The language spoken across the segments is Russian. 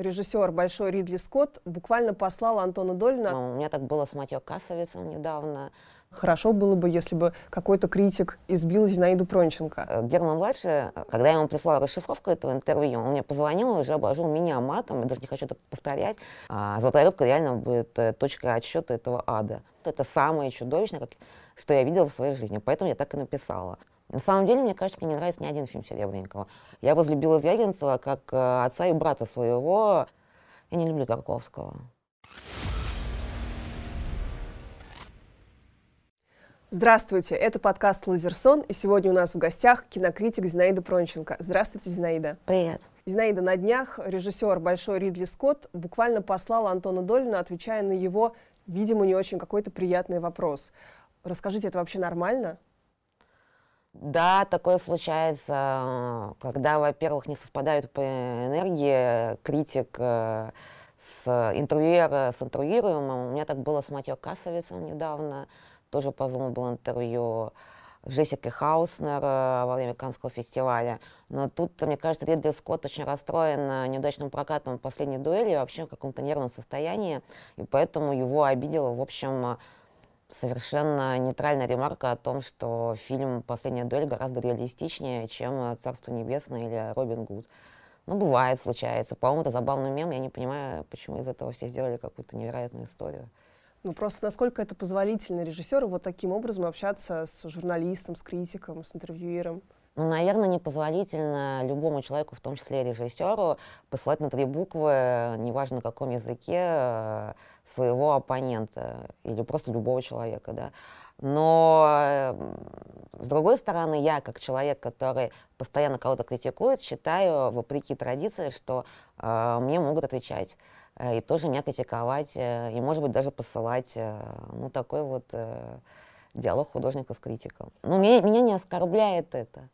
режиссер Большой Ридли Скотт буквально послал Антона Долина. У меня так было с Матьё Касовицем недавно. Хорошо было бы, если бы какой-то критик избил Зинаиду Пронченко. Э, Герман-младший, когда я ему прислала расшифровку этого интервью, он мне позвонил и уже обложил меня матом, я даже не хочу это повторять. А «Золотая рыбка» реально будет э, точкой отсчета этого ада. Это самое чудовищное, что я видела в своей жизни, поэтому я так и написала. На самом деле, мне кажется, мне не нравится ни один фильм Серебренникова. Я возлюбила Звягинцева как э, отца и брата своего. Я не люблю Тарковского. Здравствуйте, это подкаст «Лазерсон», и сегодня у нас в гостях кинокритик Зинаида Пронченко. Здравствуйте, Зинаида. Привет. Зинаида, на днях режиссер Большой Ридли Скотт буквально послал Антона Долина, отвечая на его, видимо, не очень какой-то приятный вопрос. Расскажите, это вообще нормально? Да, такое случается, когда, во-первых, не совпадают по энергии критик э, с интервьюера с интервьюируемым. У меня так было с Матьё Касовицем недавно, тоже по Zoom было интервью с Джессикой Хауснер э, во время Каннского фестиваля. Но тут, мне кажется, Ридли Скотт очень расстроен неудачным прокатом последней дуэли, вообще в каком-то нервном состоянии, и поэтому его обидело, в общем, совершенно нейтральная ремарка о том, что фильм «Последняя дуэль» гораздо реалистичнее, чем «Царство небесное» или «Робин Гуд». Ну, бывает, случается. По-моему, это забавный мем. Я не понимаю, почему из этого все сделали какую-то невероятную историю. Ну, просто насколько это позволительно режиссеру вот таким образом общаться с журналистом, с критиком, с интервьюером? Ну, наверное, непозволительно любому человеку, в том числе режиссеру, посылать на три буквы, неважно на каком языке, э, своего оппонента или просто любого человека, да. Но, с другой стороны, я, как человек, который постоянно кого-то критикует, считаю, вопреки традиции, что э, мне могут отвечать э, и тоже меня критиковать, э, и, может быть, даже посылать, э, ну, такой вот э, диалог художника с критиком. Но меня, меня не оскорбляет это.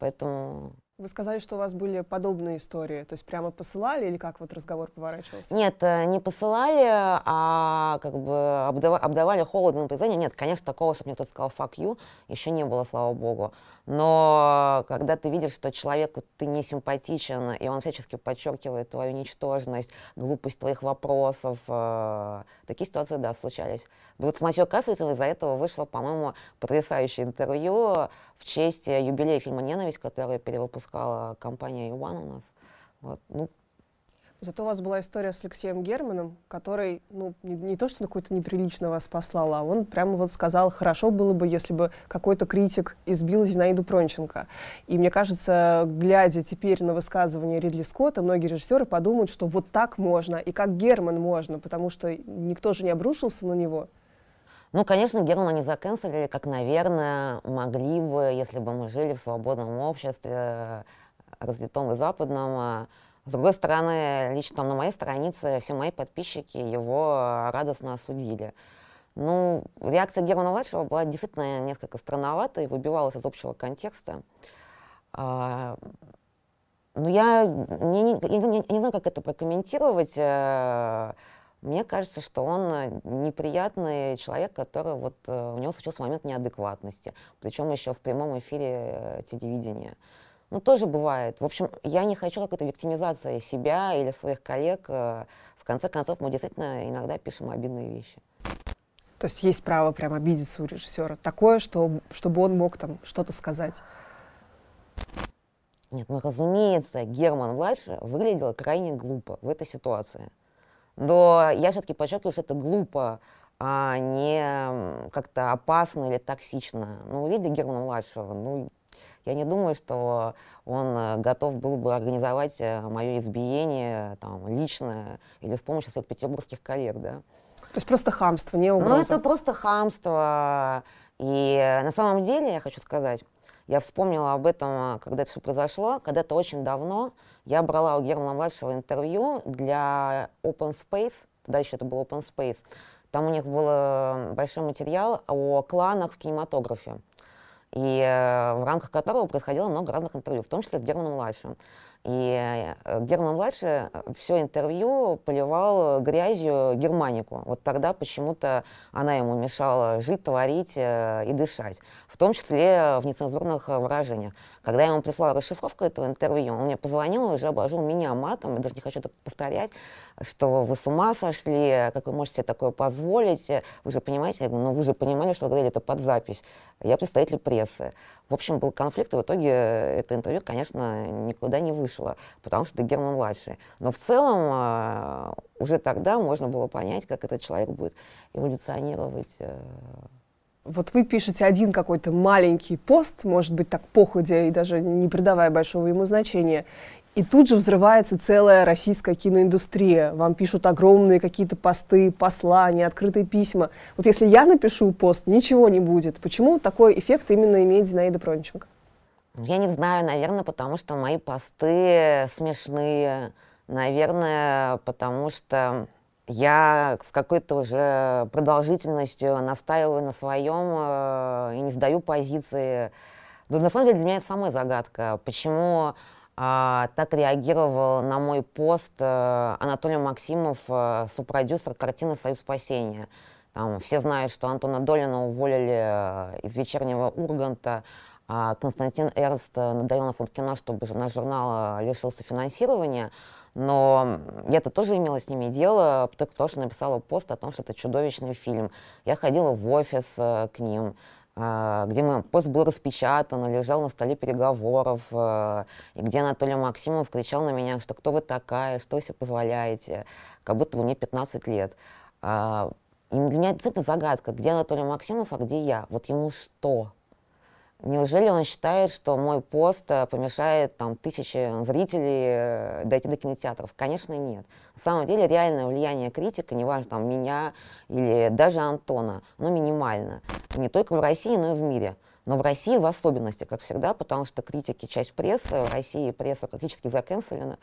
Поэтому... Вы сказали, что у вас были подобные истории, то есть прямо посылали или как вот разговор поворачивался? Нет, э, не посылали, а как бы обдавали, обдавали холодным признанием. Нет, конечно, такого, чтобы мне кто-то сказал «fuck you», еще не было, слава богу. Но когда ты видишь, что человеку ты не симпатичен, и он всячески подчеркивает твою ничтожность, глупость твоих вопросов, э, такие ситуации, да, случались. Вот с Матьё Касовицем из-за этого вышло, по-моему, потрясающее интервью в честь юбилея фильма «Ненависть», который перевыпускала компания «Иван» у нас. Вот. Ну, Зато у вас была история с Алексеем Германом, который, ну, не, не то, что какой-то неприлично вас послал, а он прямо вот сказал, хорошо было бы, если бы какой-то критик избил Зинаиду Пронченко. И мне кажется, глядя теперь на высказывание Ридли Скотта, многие режиссеры подумают, что вот так можно, и как Герман можно, потому что никто же не обрушился на него. Ну, конечно, Германа не заканцелили, как, наверное, могли бы, если бы мы жили в свободном обществе, развитом и западном, с другой стороны, лично на моей странице все мои подписчики его радостно осудили. Ну, реакция Германа Младшего была действительно несколько странноватой, выбивалась из общего контекста. А, ну, я не, не, не, не знаю, как это прокомментировать. Э, мне кажется, что он неприятный человек, который вот э, у него случился момент неадекватности, причем еще в прямом эфире э, телевидения. Ну, тоже бывает. В общем, я не хочу какой-то виктимизации себя или своих коллег. Э, в конце концов, мы действительно иногда пишем обидные вещи. То есть есть право прям обидеться у режиссера. Такое, что, чтобы он мог там что-то сказать. Нет, ну разумеется, Герман младший выглядел крайне глупо в этой ситуации. Но я все-таки подчеркиваю, что это глупо, а не как-то опасно или токсично. Ну, вы видели Германа младшего? Ну, я не думаю, что он э, готов был бы организовать э, мое избиение там, лично или с помощью своих петербургских коллег. Да? То есть просто хамство, не угроза? Ну, это просто хамство. И э, на самом деле, я хочу сказать, я вспомнила об этом, когда это все произошло. Когда-то очень давно я брала у Германа-младшего интервью для Open Space, тогда еще это был Open Space. Там у них был большой материал о кланах в кинематографе и э, в рамках которого происходило много разных интервью, в том числе с Германом Младшим. И э, Герман-младший все интервью поливал грязью Германику. Вот тогда почему-то она ему мешала жить, творить и дышать. В том числе в нецензурных выражениях. Когда я ему прислала расшифровку этого интервью, он мне позвонил и уже обложил меня матом, я даже не хочу это повторять, что вы с ума сошли, как вы можете себе такое позволить, вы же понимаете, я говорю, ну вы же понимали, что вы говорили это под запись, я представитель прессы. В общем, был конфликт, и в итоге это интервью, конечно, никуда не вышло, потому что это Герман-младший. Но в целом а, уже тогда можно было понять, как этот человек будет эволюционировать э, вот вы пишете один какой-то маленький пост, может быть, так походя и даже не придавая большого ему значения, и тут же взрывается целая российская киноиндустрия. Вам пишут огромные какие-то посты, послания, открытые письма. Вот если я напишу пост, ничего не будет. Почему такой эффект именно имеет Зинаида Пронченко? Я не знаю, наверное, потому что мои посты смешные. Наверное, потому что я с какой-то уже продолжительностью настаиваю на своем э, и не сдаю позиции. Но на самом деле для меня это самая загадка. Почему э, так реагировал на мой пост э, Анатолий Максимов, э, супродюсер картины «Союз спасения». Там, все знают, что Антона Долина уволили э, из «Вечернего Урганта», а Константин Эрст э, надоел на фонд кино, чтобы наш журнал лишился финансирования. Но я-то тоже имела с ними дело, только потому что написала пост о том, что это чудовищный фильм. Я ходила в офис к ним, где мой пост был распечатан, лежал на столе переговоров, э, и где Анатолий Максимов кричал на меня, что кто вы такая, что вы себе позволяете, как будто бы мне 15 лет. Э, и для меня это загадка, где Анатолий Максимов, а где я. Вот ему что? Неужели он считает, что мой пост э, помешает там, тысячи зрителей э, дойти до кинотеатров? Конечно, нет. На самом деле реальное влияние критика, неважно там меня или даже Антона, оно минимально. не только в России, но и в мире. Но в России в особенности, как всегда, потому что критики часть прессы, в России пресса практически заканцелена.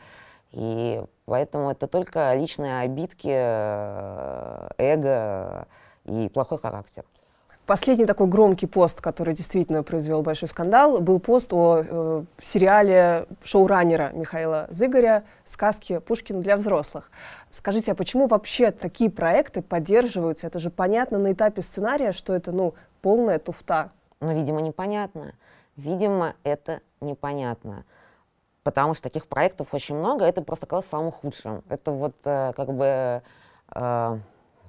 И поэтому это только личные обидки, э, эго и плохой характер. Последний такой громкий пост, который действительно произвел большой скандал, был пост о э, сериале шоураннера Михаила Зыгоря «Сказки Пушкина для взрослых». Скажите, а почему вообще такие проекты поддерживаются? Это же понятно на этапе сценария, что это, ну, полная туфта. Ну, видимо, непонятно. Видимо, это непонятно. Потому что таких проектов очень много, это просто казалось самым худшим. Это вот э, как бы... Э,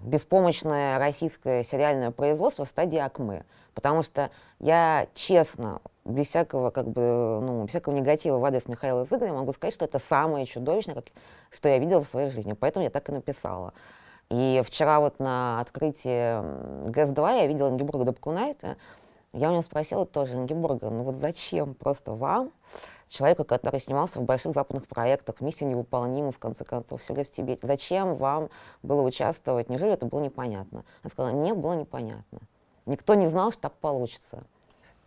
беспомощное российское сериальное производство в стадии Акмы. Потому что я честно, без всякого, как бы, ну, без всякого негатива в адрес Михаила Зыгоря могу сказать, что это самое чудовищное, как, что я видела в своей жизни. Поэтому я так и написала. И вчера вот на открытии ГЭС-2 я видела Ингеборга Дабкунайта. Я у него спросила тоже, Ингеборга, ну вот зачем просто вам человека, который снимался в больших западных проектах, «Миссия невыполнима», в конце концов, «Все в Тибете». Зачем вам было участвовать? Неужели это было непонятно? Она сказала, не было непонятно. Никто не знал, что так получится.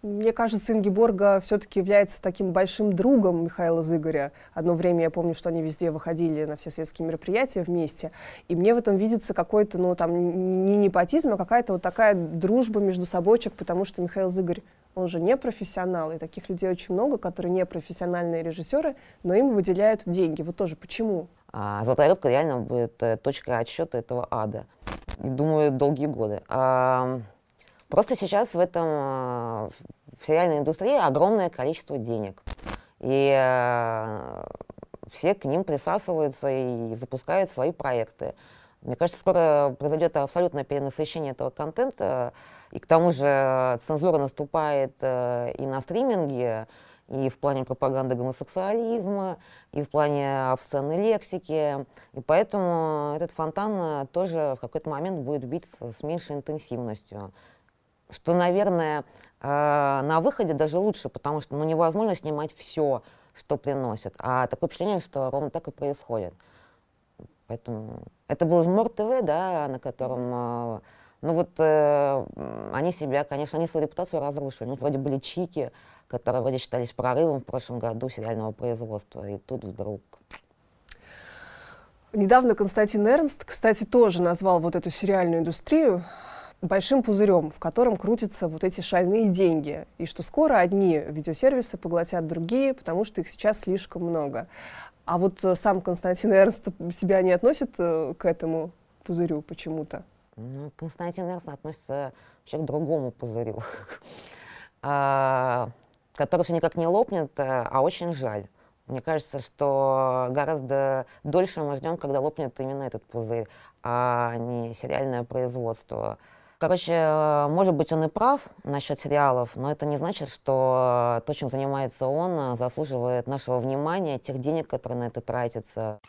Мне кажется, Ингеборга все-таки является таким большим другом Михаила Зыгоря. Одно время я помню, что они везде выходили на все светские мероприятия вместе. И мне в этом видится какой-то, ну, там, не непотизм, а какая-то вот такая дружба между собойчик, потому что Михаил Зыгорь, он же не профессионал, и таких людей очень много, которые не профессиональные режиссеры, но им выделяют деньги. Вот тоже почему? А, «Золотая рыбка» реально будет э, точкой отсчета этого ада. Думаю, долгие годы. А, Просто сейчас в этом, э, в сериальной индустрии огромное количество денег. И э, все к ним присасываются и запускают свои проекты. Мне кажется, скоро произойдет абсолютное перенасыщение этого контента, и к тому же цензура наступает э, и на стриминге, и в плане пропаганды гомосексуализма, и в плане обсценной лексики. И поэтому этот фонтан тоже в какой-то момент будет бить с, меньшей интенсивностью что, наверное, э, на выходе даже лучше, потому что ну, невозможно снимать все, что приносит. А такое впечатление, что ровно так и происходит. Поэтому это был Жмор ТВ, да, на котором... Э, ну вот э, они себя, конечно, они свою репутацию разрушили. Ну, вроде были чики, которые вроде считались прорывом в прошлом году сериального производства. И тут вдруг Недавно Константин Эрнст, кстати, тоже назвал вот эту сериальную индустрию большим пузырем, в котором крутятся вот эти шальные деньги, и что скоро одни видеосервисы поглотят другие, потому что их сейчас слишком много. А вот э, сам Константин Эрнст себя не относит э, к этому пузырю почему-то? Ну, Константин Эрнст относится вообще к другому пузырю, а, который все никак не лопнет, а очень жаль. Мне кажется, что гораздо дольше мы ждем, когда лопнет именно этот пузырь, а не сериальное производство. Короче, может быть, он и прав насчет сериалов, но это не значит, что то, чем занимается он, заслуживает нашего внимания, тех денег, которые на это тратятся.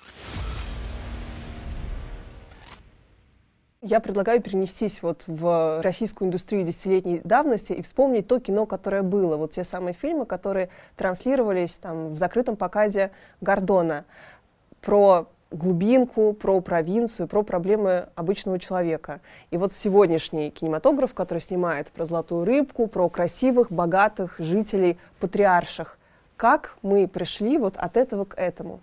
Я предлагаю перенестись вот в российскую индустрию десятилетней давности и вспомнить то кино, которое было. Вот те самые фильмы, которые транслировались там в закрытом показе Гордона про глубинку, про провинцию, про проблемы обычного человека. И вот сегодняшний кинематограф, который снимает про золотую рыбку, про красивых, богатых жителей, патриарших, как мы пришли вот от этого к этому?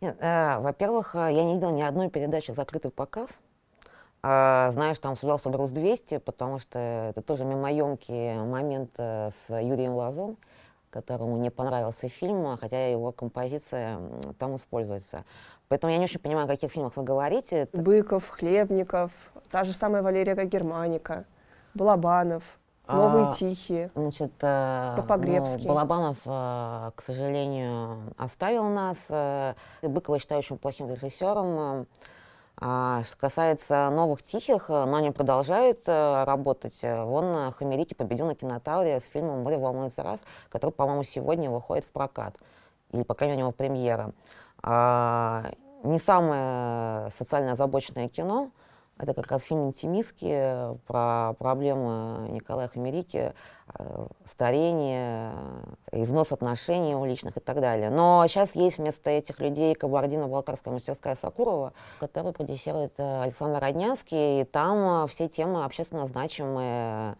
Э, во-первых, э, я не видела ни одной передачи «Закрытый показ». Э, знаю, что там обсуждался «Груз-200», потому что это тоже мимоемкий момент э, с Юрием Лазом, которому не понравился фильм, хотя его композиция там используется. Поэтому я не очень понимаю, о каких фильмах вы говорите. Быков, Хлебников, та же самая Валерия Германика, Балабанов. Новые а, тихие. Значит, э, Ну, Балабанов, э, к сожалению, оставил нас. Быкова считаю очень плохим режиссером. А, что касается новых тихих, э, но они продолжают э, работать. Вон Хамерики победил на кинотавре с фильмом «Море волнуется раз», который, по-моему, сегодня выходит в прокат. Или, по крайней мере, у него премьера. А, не самое социально озабоченное кино. Это как раз фильм «Интимистки» про проблемы Николая Хамерики, э, старение, износ отношений у личных и так далее. Но сейчас есть вместо этих людей кабардино-балкарская мастерская Сакурова, которую продюсирует э, Александр Роднянский, и там э, все темы общественно значимые.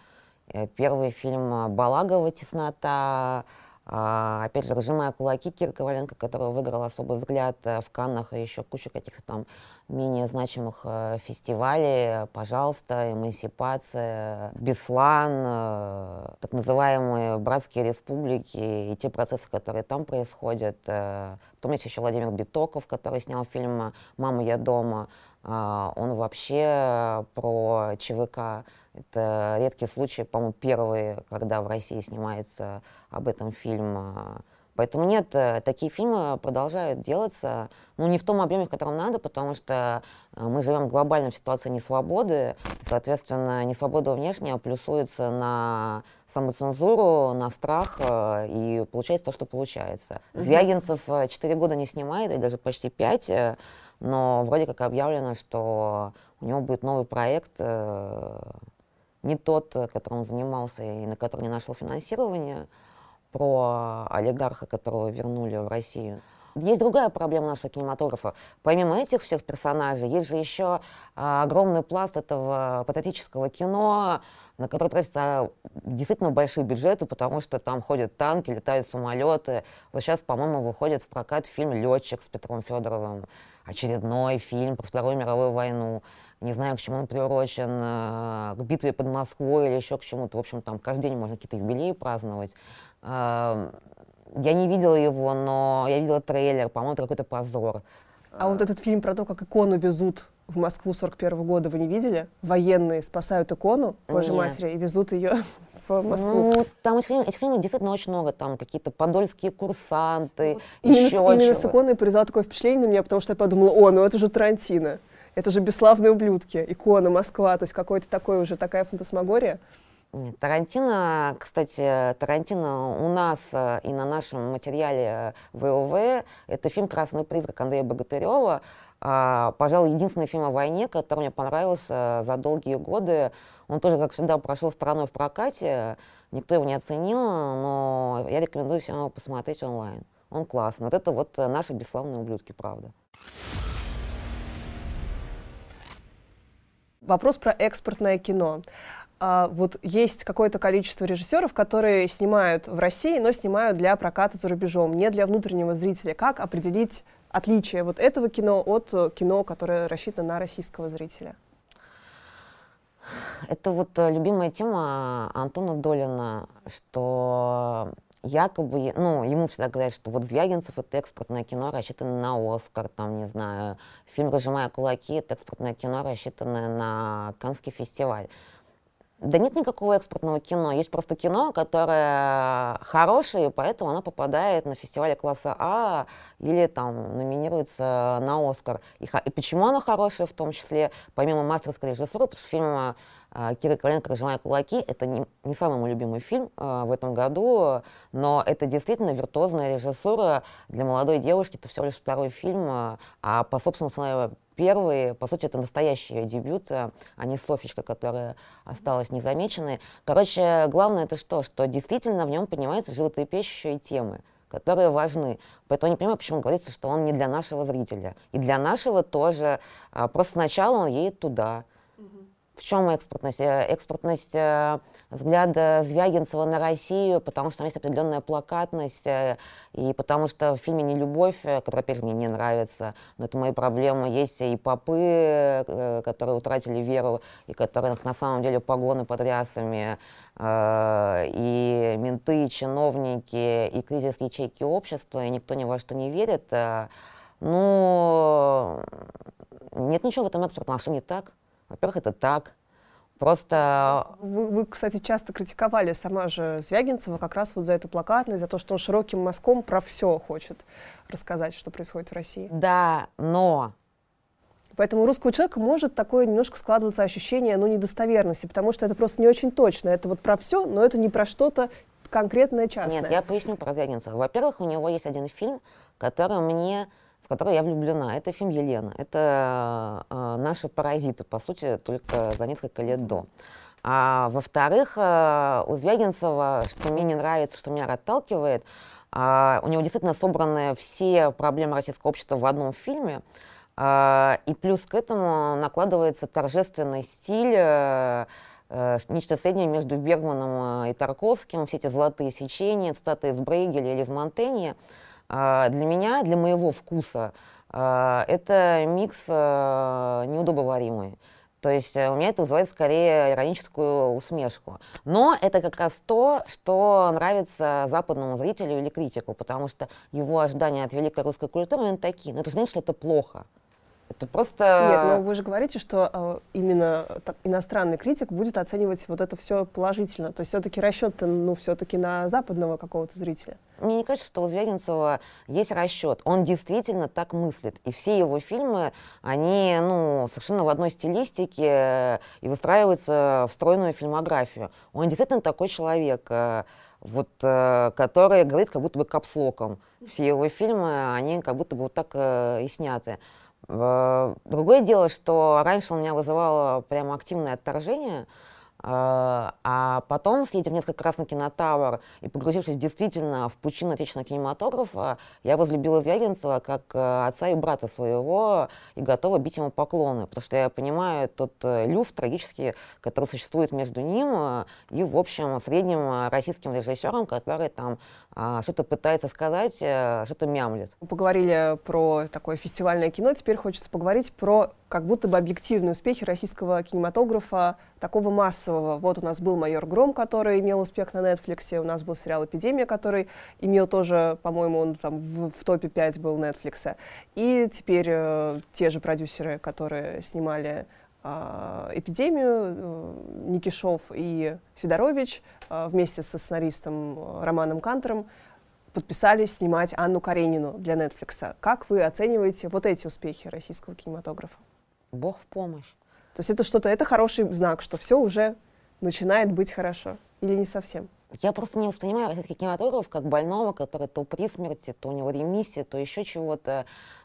Первый фильм «Балагова. Теснота», а, опять же, разжимая кулаки, Кира Коваленко, которая выиграла особый взгляд э, в Каннах и еще куча каких-то там менее значимых э, фестивалей. Пожалуйста, эмансипация, Беслан, э, так называемые братские республики и те процессы, которые там происходят. Потом есть еще Владимир Битоков, который снял фильм «Мама, я дома». Он вообще про ЧВК это редкий случай, по-моему, первый, когда в России снимается об этом фильм. Поэтому нет, э, такие фильмы продолжают делаться, ну, не в том объеме, в котором надо, потому что э, мы живем в глобальной ситуации несвободы, соответственно, несвобода внешняя плюсуется на самоцензуру, на страх, э, и получается то, что получается. Звягинцев 4 года не снимает, и даже почти 5, но вроде как объявлено, что у него будет новый проект, не тот, которым он занимался и на который не нашел финансирования, про олигарха, которого вернули в Россию. Есть другая проблема нашего кинематографа. Помимо этих всех персонажей, есть же еще а, огромный пласт этого патетического кино, на который тратятся действительно большие бюджеты, потому что там ходят танки, летают самолеты. Вот сейчас, по-моему, выходит в прокат фильм «Летчик» с Петром Федоровым. Очередной фильм про Вторую мировую войну не знаю, к чему он приурочен, э, к битве под Москвой или еще к чему-то. В общем, там каждый день можно какие-то юбилеи праздновать. Эм, я не видела его, но я видела трейлер, по-моему, это какой-то позор. А вот этот фильм про то, как икону везут в Москву 41 -го года, вы не видели? Военные спасают икону Божьей Нет. Матери и везут ее в Москву. Ну, там этих фильмов, этих фильмов действительно очень много. Там какие-то подольские курсанты, ну, еще Именно, именно с иконой произвела такое впечатление на меня, потому что я подумала, о, ну это же Тарантино. Это же «Бесславные ублюдки», «Икона», «Москва», то есть какой-то такой уже такая фантасмагория. Нет, Тарантино, кстати, Тарантино у нас э, и на нашем материале ВОВ, это фильм «Красный призрак» Андрея Богатырева, а, пожалуй, единственный фильм о войне, который мне понравился за долгие годы. Он тоже, как всегда, прошел стороной в прокате, никто его не оценил, но я рекомендую всем его посмотреть онлайн. Он классный. Вот это вот наши бесславные ублюдки, правда. Вопрос про экспортное кино. А, вот есть какое-то количество режиссеров, которые снимают в России, но снимают для проката за рубежом, не для внутреннего зрителя. Как определить отличие вот этого кино от кино, которое рассчитано на российского зрителя? Это вот э, любимая тема Антона Долина, что якобы, ну, ему всегда говорят, что вот Звягинцев — это экспортное кино, рассчитанное на Оскар, там, не знаю, фильм «Разжимая кулаки» — это экспортное кино, рассчитанное на Каннский фестиваль. Да нет никакого экспортного кино. Есть просто кино, которое хорошее, поэтому оно попадает на фестивале класса А или там номинируется на Оскар. И, и почему оно хорошее в том числе, помимо мастерской режиссуры, потому что фильм а, Кира Коваленко «Разжимая кулаки» — это не, не самый мой любимый фильм э, в этом году, но это действительно виртуозная режиссура для молодой девушки. Это всего лишь второй фильм, э, а по собственному сценарию первый, по сути, это настоящий ее дебют, а не Софичка, которая осталась незамеченной. Короче, главное это что? Что действительно в нем поднимаются животрепещущие темы которые важны. Поэтому я не понимаю, почему говорится, что он не для нашего зрителя. И для нашего тоже. Просто сначала он едет туда, в чем экспортность? Э, экспортность э, взгляда Звягинцева на Россию, потому что там есть определенная плакатность, э, и потому что в фильме «Не любовь», который, опять мне не нравится, но это мои проблемы, есть и попы, которые утратили веру, и которых на самом деле погоны под рясами, и менты, и чиновники, и кризис ячейки общества, и никто ни во что не верит. Ну, нет ничего в этом экспортном, а что не так? Во-первых, это так. Просто... Вы, вы, кстати, часто критиковали сама же Звягинцева как раз вот за эту плакатность, за то, что он широким мазком про все хочет рассказать, что происходит в России. Да, но... Поэтому у русского человека может такое немножко складываться ощущение, ну, недостоверности, потому что это просто не очень точно. Это вот про все, но это не про что-то конкретное частное. Нет, я поясню про Звягинцева. Во-первых, у него есть один фильм, который мне в которой я влюблена. Это фильм «Елена». Это э, наши паразиты, по сути, только за несколько лет до. А во-вторых, э, у Звягинцева, что мне не нравится, что меня отталкивает, э, у него действительно собраны все проблемы российского общества в одном фильме. Э, и плюс к этому накладывается торжественный стиль, э, э, нечто среднее между Бергманом и Тарковским, все эти золотые сечения, цитаты из Брейгеля или из Монтеньи. А, для меня, для моего вкуса, а, это микс а, неудобоваримый. То есть э, у меня это вызывает скорее ироническую усмешку. Но это как раз то, что нравится западному зрителю или критику, потому что его ожидания от великой русской культуры именно такие. Но это же значит, что это плохо. Это просто... Нет, но вы же говорите, что э, именно иностранный критик будет оценивать вот это все положительно. То есть все-таки расчет ну, все-таки на западного какого-то зрителя. Мне не кажется, что у Звягинцева есть расчет. Он действительно так мыслит. И все его фильмы, они ну, совершенно в одной стилистике и выстраиваются в стройную фильмографию. Он действительно такой человек, э, вот, э, который говорит как будто бы капслоком. Все его фильмы, они как будто бы вот так э, и сняты. Другое дело, что раньше он меня вызывало прямо активное отторжение, а, а потом, съездив несколько раз на кинотавр и погрузившись действительно в пучину отечественного кинематографа, я возлюбила Звягинцева как э, отца и брата своего и готова бить ему поклоны, потому что я понимаю тот э, люфт трагический, который существует между ним э, и, в общем, средним российским режиссером, который там что-то пытается сказать, что-то мямлет. Поговорили про такое фестивальное кино, теперь хочется поговорить про как будто бы объективные успехи российского кинематографа, такого массового. Вот у нас был «Майор Гром», который имел успех на Netflix, у нас был сериал «Эпидемия», который имел тоже, по-моему, он там в, в топе 5 был Netflix. И теперь э, те же продюсеры, которые снимали э, «Эпидемию», э, Никишов и Федорович э, вместе со сценаристом э, Романом Кантером подписались снимать Анну Каренину для Netflix. Как вы оцениваете вот эти успехи российского кинематографа? Бог в помощь. То есть это что-то, это хороший знак, что все уже начинает быть хорошо. Или не совсем? Я просто не воспринимаю российский кинематограф как больного, который то при смерти, то у него ремиссия, то еще чего-то.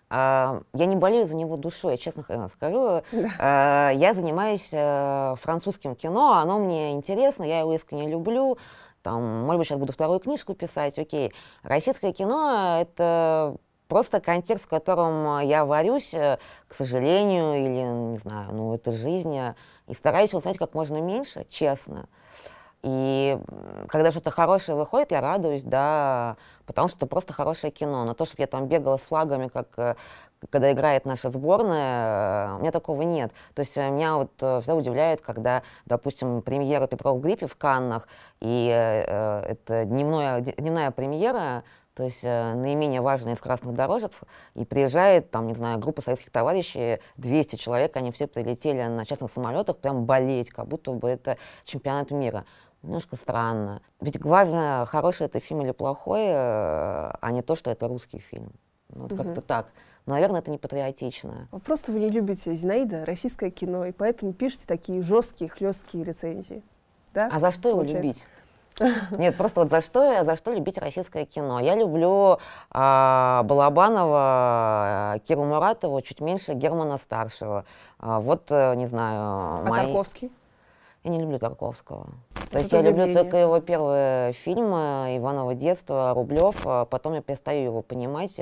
А, я не болею за него душой, я честно скажу. Да. А, я занимаюсь э, французским кино, оно мне интересно, я его искренне люблю. Там, может быть, сейчас буду вторую книжку писать, окей. Российское кино — это Просто контекст, в котором я варюсь, э, к сожалению, или, не знаю, ну, это жизнь, и стараюсь узнать как можно меньше, честно. И когда что-то хорошее выходит, я радуюсь, да, потому что это просто хорошее кино. Но то, чтобы я там бегала с флагами, как э, когда играет наша сборная, у меня такого нет. То есть меня вот всегда удивляет, когда, допустим, премьера Петрова в гриппе в Каннах, и э, это дневная, дневная премьера, то есть э, наименее важная из красных дорожек, и приезжает, там, не знаю, группа советских товарищей, 200 человек, они все прилетели на частных самолетах прям болеть, как будто бы это чемпионат мира. Немножко странно. Ведь важно, хороший это фильм или плохой, э, а не то, что это русский фильм. Вот угу. как-то так. Но, наверное, это не патриотично. Просто вы не любите Зинаида, российское кино, и поэтому пишете такие жесткие, хлесткие рецензии. Да? А за что Получается? его любить? Нет, просто вот за что, за что любить российское кино? Я люблю а, Балабанова, а, Киру Муратову, чуть меньше Германа Старшего. А, вот, э, не знаю... А мои... Тарковский? Я не люблю Тарковского. То есть я люблю только его первые фильмы «Иваново детство», «Рублев», а потом я перестаю его понимать.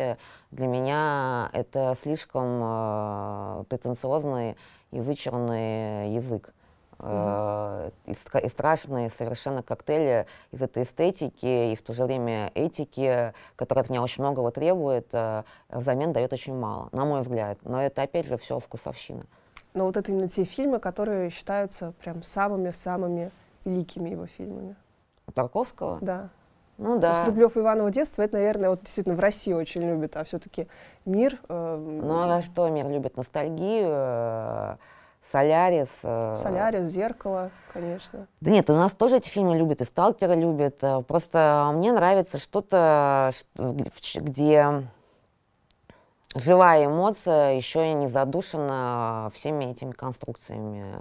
Для меня это слишком э, претенциозный и вычурный язык. Uh-huh. и, и страшные совершенно коктейли из этой эстетики и в то же время этики, которая от меня очень многого требует, э, взамен дает очень мало, на мой взгляд. Но это опять же все вкусовщина. Но вот это именно те фильмы, которые считаются прям самыми-самыми великими его фильмами. Тарковского? Да. Ну да. То есть Рублев и Иваново детство, это, наверное, вот действительно в России очень любят, а все-таки мир... Э, ну а что мир любит? Ностальгию, э, Солярис. Э... Солярис, Зеркало, конечно. Да нет, у нас тоже эти фильмы любят, и Сталкеры любят. Э, просто мне нравится что-то, где живая эмоция еще и не задушена всеми этими конструкциями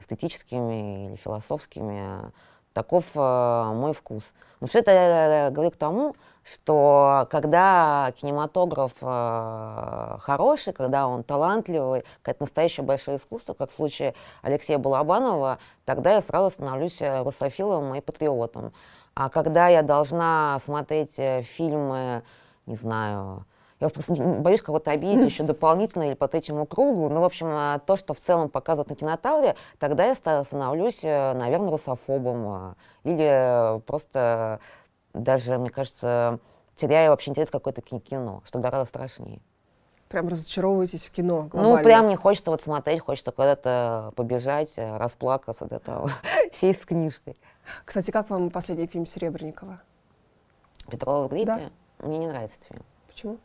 эстетическими или философскими. Таков э, мой вкус. Но все это э, говорит к тому, что когда кинематограф э, хороший, когда он талантливый, как настоящее большое искусство, как в случае Алексея Балабанова, тогда я сразу становлюсь русофилом и патриотом. А когда я должна смотреть э, фильмы, не знаю, я просто боюсь кого-то обидеть еще дополнительно или по третьему кругу. Ну, в общем, э, то, что в целом показывают на кинотавре, тогда я становлюсь, э, наверное, русофобом. Или просто даже, мне кажется, теряя вообще интерес к какой-то кино, что гораздо страшнее. Прям разочаровываетесь в кино глобально. Ну, прям не хочется вот смотреть, хочется куда-то побежать, э, расплакаться до того, сесть с книжкой. Кстати, как вам последний фильм Серебренникова? Петрова в гриппе? Да. Мне не нравится этот фильм. Почему?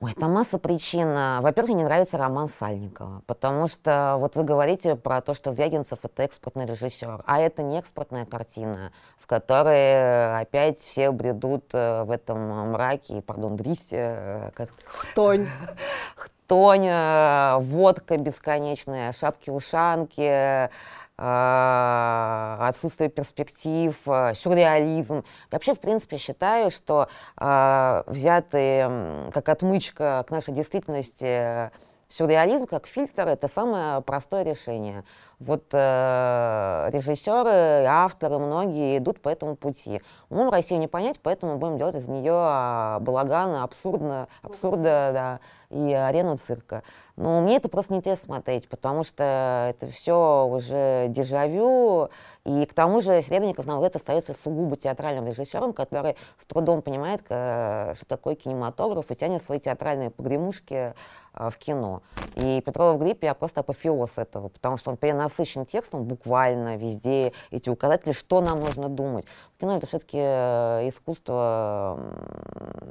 Ой, там масса причин. Во-первых, мне не нравится роман Сальникова, потому что вот вы говорите про то, что Звягинцев — это экспортный режиссер, а это не экспортная картина, в которой опять все бредут э, в этом мраке, пардон, дрисе. Э, как... Хтонь. Хтонь, э, водка бесконечная, шапки-ушанки, а, отсутствие перспектив, а, сюрреализм. Я вообще, в принципе, считаю, что э, взятый как отмычка к нашей действительности сюрреализм как фильтр — это самое простое решение. Вот э, режиссеры, авторы, многие идут по этому пути. Умом Россию не понять, поэтому будем делать из нее балагана, абсурдно, абсурда, да, и арену цирка. Но мне это просто не интересно смотреть, потому что это все уже дежавю. И к тому же Серебренников, на взгляд, остается сугубо театральным режиссером, который с трудом понимает, что такое кинематограф, и тянет свои театральные погремушки а, в кино. И Петрова в гриппе я просто апофеоз этого, потому что он перенасыщен текстом буквально везде, эти указатели, что нам нужно думать. Кино это все-таки э, искусство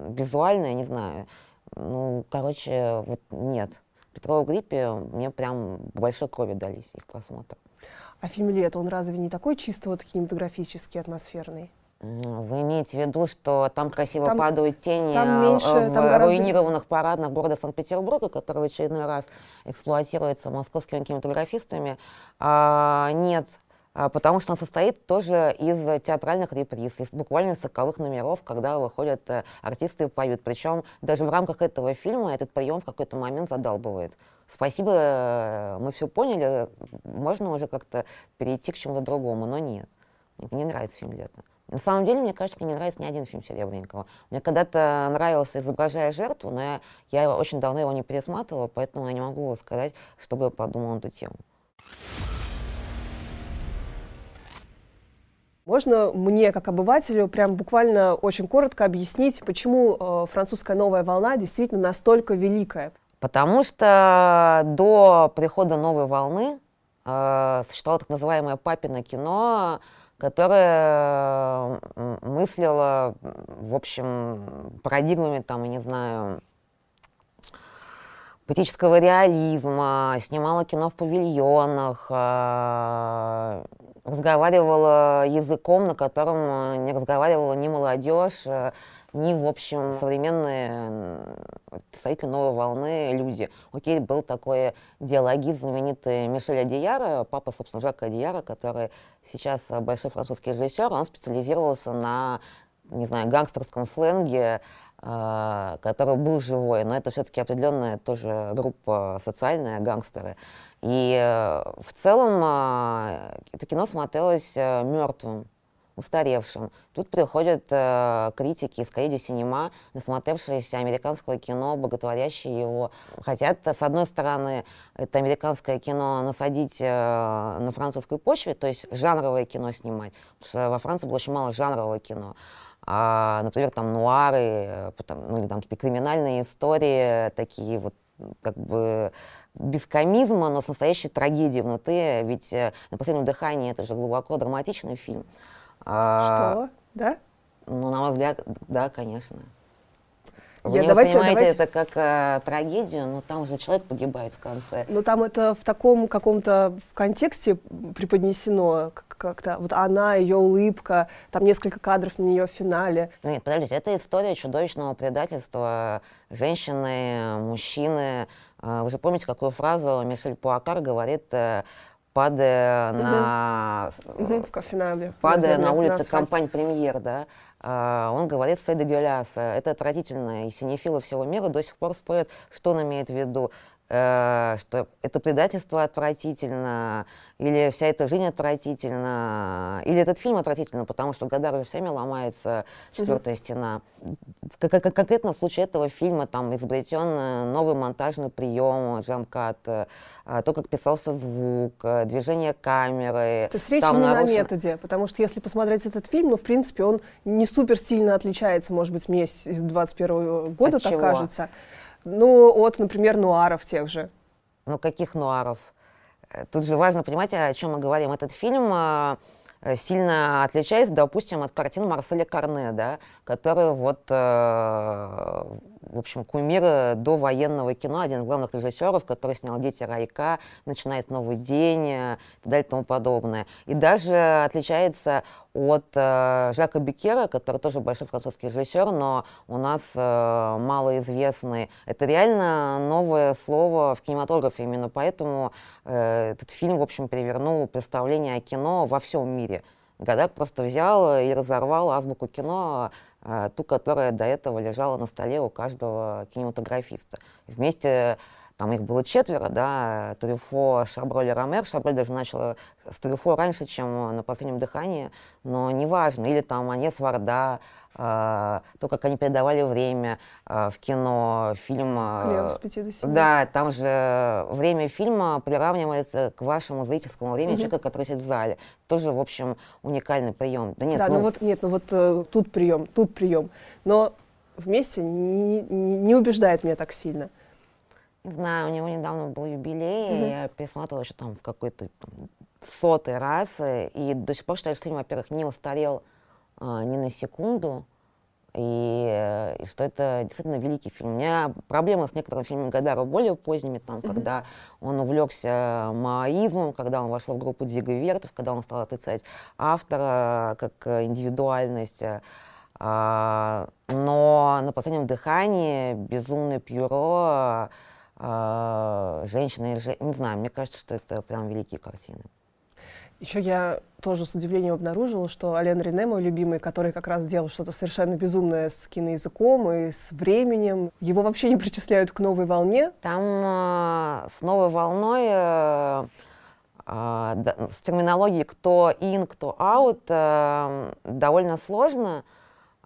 визуальное, не знаю. Ну, короче, вот нет. Петрова в гриппе мне прям большой крови дались их просмотр. А фильм «Лет», он разве не такой чисто вот кинематографический, атмосферный? Вы имеете в виду, что там красиво там, падают тени там меньше, в там гораздо... руинированных парадных города Санкт-Петербурга, который в очередной раз эксплуатируется московскими кинематографистами? А, нет, а, потому что он состоит тоже из театральных реприз, из буквально соковых номеров, когда выходят э, артисты и поют. Причем даже в рамках этого фильма этот прием в какой-то момент задалбывает. Спасибо, э, мы все поняли, можно уже как-то перейти к чему-то другому, но нет. Мне не нравится фильм «Лето». На самом деле, мне кажется, мне не нравится ни один фильм Серебренникова. Мне когда-то нравился «Изображая жертву», но я, я очень давно его не пересматривала, поэтому я не могу сказать, что бы я подумала на эту тему. Можно мне, как обывателю, прям буквально очень коротко объяснить, почему э, французская новая волна действительно настолько великая? Потому что до прихода новой волны э, существовало так называемое папино кино, которое мыслило, в общем, парадигмами, там, я не знаю, политического реализма, снимала кино в павильонах, э, разговаривала языком, на котором э, не разговаривала ни молодежь, э, ни, в общем, современные представители новой волны люди. Окей, был такой диалогист знаменитый Мишель Адияра, папа, собственно, Жака Адияра, который сейчас большой французский режиссер, он специализировался на, не знаю, гангстерском сленге, который был живой, но это все-таки определенная тоже группа социальная, гангстеры. И э, в целом э, это кино смотрелось э, мертвым, устаревшим. Тут приходят э, критики из Коридио Синема, насмотревшиеся американского кино, боготворящие его. Хотят, с одной стороны, это американское кино насадить на французскую почве, то есть жанровое кино снимать, потому что во Франции было очень мало жанрового кино. А, например, там нуары, потом, ну или там какие-то криминальные истории, такие вот как бы без комизма, но с настоящей трагедией внутри. Ведь э, «На последнем дыхании» — это же глубоко драматичный фильм. А, Что? Да? Ну, на мой взгляд, да, конечно. Вы Я, не давайте, воспринимаете давайте. это как э, трагедию, но там же человек погибает в конце. Ну там это в таком каком-то контексте преподнесено как-то. Вот она, ее улыбка, там несколько кадров на нее в финале. Нет, подождите, это история чудовищного предательства женщины, мужчины. Э, вы же помните, какую фразу Мишель Пуакар говорит э, падая угу. на угу, падая на, на улице компань премьер, да, а, он говорит «c'est dégueulasse», это отвратительно, и синефилы всего мира до сих пор спорят, что он имеет в виду. Э, что это предательство отвратительно, или вся эта жизнь отвратительна, или этот фильм отвратительно, потому что Гадар уже всеми ломается четвертая mm-hmm. стена. Как, конкретно в случае этого фильма там изобретен новый монтажный прием, джамкат, э, то, как писался звук, э, движение камеры. То есть речь не нарушен... на методе, потому что если посмотреть этот фильм, ну, в принципе, он не супер сильно отличается, может быть, мне из 21 года От так чего? кажется. Ну, от, например, нуаров тех же. Ну, каких нуаров? Э, тут же важно понимать, о чем мы говорим. Этот фильм э, сильно отличается, допустим, от картин Марселя Карне, да, который вот, э, в общем, кумир до военного кино, один из главных режиссеров, который снял «Дети райка», «Начинает новый день» и так далее и тому подобное. И даже отличается от э, Жака Бекера, который тоже большой французский режиссер, но у нас э, малоизвестный. Это реально новое слово в кинематографе, именно поэтому э, этот фильм, в общем, перевернул представление о кино во всем мире. Гадак просто взял и разорвал азбуку кино, э, ту, которая до этого лежала на столе у каждого кинематографиста. Вместе там их было четверо, да, Трюфо, Шаброль и Ромер. Шаброль даже начал с Трюфо раньше, чем на последнем дыхании, но неважно. Или там Анес Варда, э, то, как они передавали время э, в кино, фильм... Э, с 5 до 7. Да, там же время фильма приравнивается к вашему зрительскому времени угу. человека, который сидит в зале. Тоже, в общем, уникальный прием. Да нет, да, ну, ну вот, нет, ну вот э, тут прием, тут прием. Но вместе не, не, не убеждает меня так сильно. Знаю, у него недавно был юбилей, mm-hmm. я пересматривала еще там в какой-то сотый раз, и до сих пор считаю, что фильм, во-первых, не устарел а, ни на секунду, и, и что это действительно великий фильм. У меня проблема с некоторыми фильмами Гадара более поздними, там, mm-hmm. когда он увлекся маоизмом, когда он вошел в группу Дига Вертов, когда он стал отрицать автора как индивидуальность. А, но на последнем дыхании безумный Пьюро э, женщина или не знаю, мне кажется, что это прям великие картины. Еще я тоже с удивлением обнаружила, что Ален Рене, мой любимый, который как раз делал что-то совершенно безумное с киноязыком и с временем, его вообще не причисляют к новой волне. Там э, с новой волной э, э, с терминологией кто in, кто out э, довольно сложно.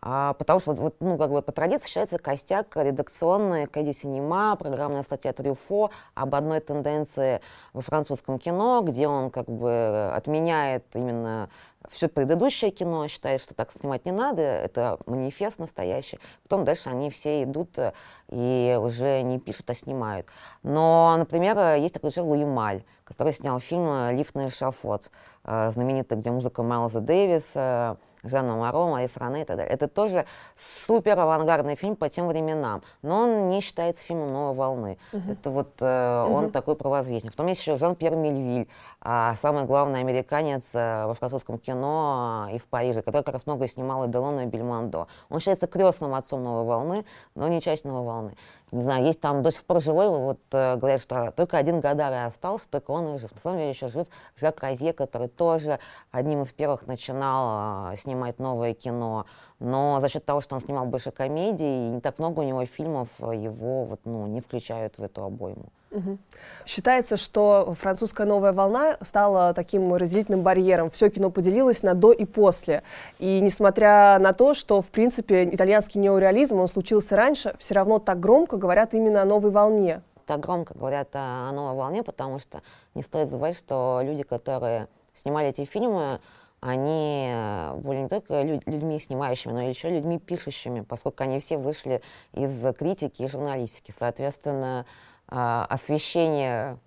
А, потому что, вот, ну, как бы по традиции считается костяк редакционный Кэдю Синема, программная статья Трюфо об одной тенденции во французском кино, где он как бы отменяет именно все предыдущее кино, считает, что так снимать не надо, это манифест настоящий. Потом дальше они все идут э, и уже не пишут, а снимают. Но, например, есть такой режиссер Луи Маль, который снял фильм «Лифт на эшафот», э, знаменитый, где музыка Майлза Дэвиса, Жанна Моро, Марис Ране и так далее. Это тоже супер авангардный фильм по тем временам, но он не считается фильмом новой волны. Uh-huh. Это вот э, он uh-huh. такой провозвестник. Потом есть еще Жан-Пьер Мельвиль, а самый главный американец э, во французском кино э, и в Париже, который как раз много снимал и Делону, и Бельмондо. Он считается крестным отцом новой волны, но не часть новой волны не знаю, есть там до сих пор живой, вот э, говорят, что только один Гадар и остался, только он и жив. На самом деле еще жив Жак Розье, который тоже одним из первых начинал э, снимать новое кино, но за счет того, что он снимал больше комедий, не так много у него фильмов его вот, ну, не включают в эту обойму. Угу. Считается, что французская новая волна стала таким разделительным барьером. Все кино поделилось на до и после. И несмотря на то, что, в принципе, итальянский неореализм, он случился раньше, все равно так громко говорят именно о новой волне. Так громко говорят о новой волне, потому что не стоит забывать, что люди, которые снимали эти фильмы, они э, были не только людьми снимающими, но еще людьми пишущими, поскольку они все вышли из критики и журналистики. Соответственно, а, освещение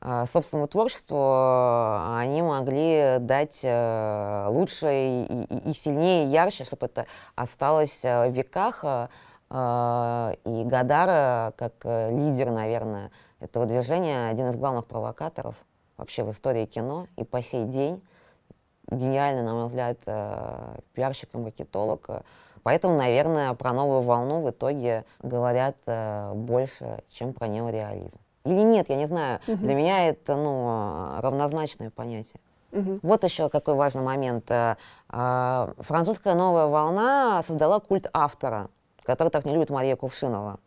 а, собственному творчеству а, они могли дать э, лучше и, и, сильнее, и ярче, чтобы это осталось э, в веках. И Гадара, как э, лидер, наверное, этого движения, один из главных провокаторов вообще в истории кино и по сей день. Гениальный, на мой взгляд, пиарщик и маркетолог, Поэтому, наверное, про новую волну в итоге говорят э, больше, чем про неореализм. Или нет, я не знаю. Угу. Для меня это ну, равнозначное понятие. Угу. Вот еще какой важный момент. Э, э, французская новая волна создала культ автора, который так не любит Мария Кувшинова.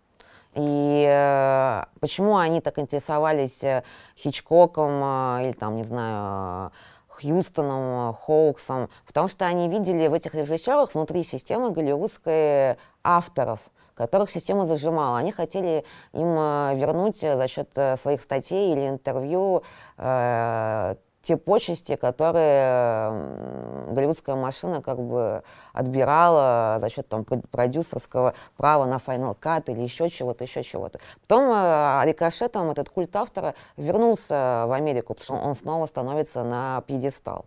И э, почему они так интересовались э, Хичкоком э, или там, не знаю, Хьюстоном, Хоуксом, потому что они видели в этих режиссерах внутри системы голливудской авторов, которых система зажимала. Они хотели им э, вернуть за счет э, своих статей или интервью э, те почести, которые голливудская машина как бы отбирала за счет там, продюсерского права на Final Cut или еще чего-то, еще чего-то. Потом э, рикошетом этот культ автора вернулся в Америку, потому что он снова становится на пьедестал.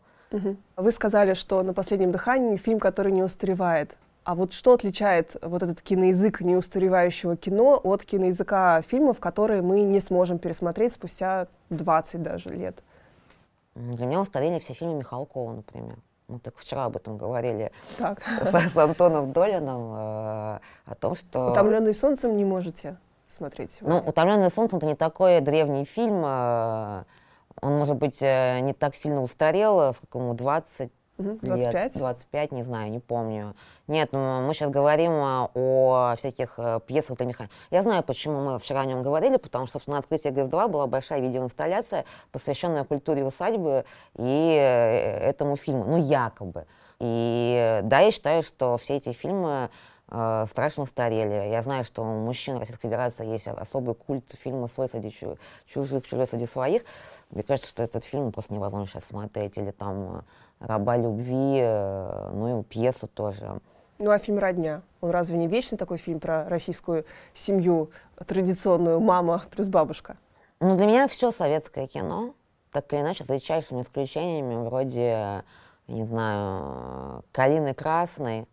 Вы сказали, что на последнем дыхании фильм, который не устаревает. А вот что отличает вот этот киноязык неустаревающего кино от киноязыка фильмов, которые мы не сможем пересмотреть спустя 20 даже лет? Для меня устарели все фильмы Михалкова, например. Мы так вчера об этом говорили так. С, с Антоном Долином э, о том, что... «Утомленный солнцем» не можете смотреть сегодня. Ну, «Утомленный солнцем» — это не такой древний фильм. Э, он, может быть, э, не так сильно устарел, сколько ему, 20 25? Лет, 25, не знаю, не помню. Нет, ну, мы сейчас говорим а, о всяких э, пьесах для механики. Я знаю, почему мы вчера о нем говорили, потому что, собственно, на открытии ГЭС-2 была большая видеоинсталляция, посвященная культуре усадьбы и э, этому фильму, ну, якобы. И да, я считаю, что все эти фильмы э, страшно устарели. Я знаю, что у мужчин Российской Федерации есть особый культ фильма «Свой среди чужих, чужой среди своих». Мне кажется, что этот фильм просто невозможно сейчас смотреть. Или там раба любви, э, ну и пьесу тоже. Ну а фильм «Родня», он разве не вечный такой фильм про российскую семью, традиционную, мама плюс бабушка? Ну для меня все советское кино, так или иначе, за редчайшими исключениями, вроде, не знаю, «Калины красной»,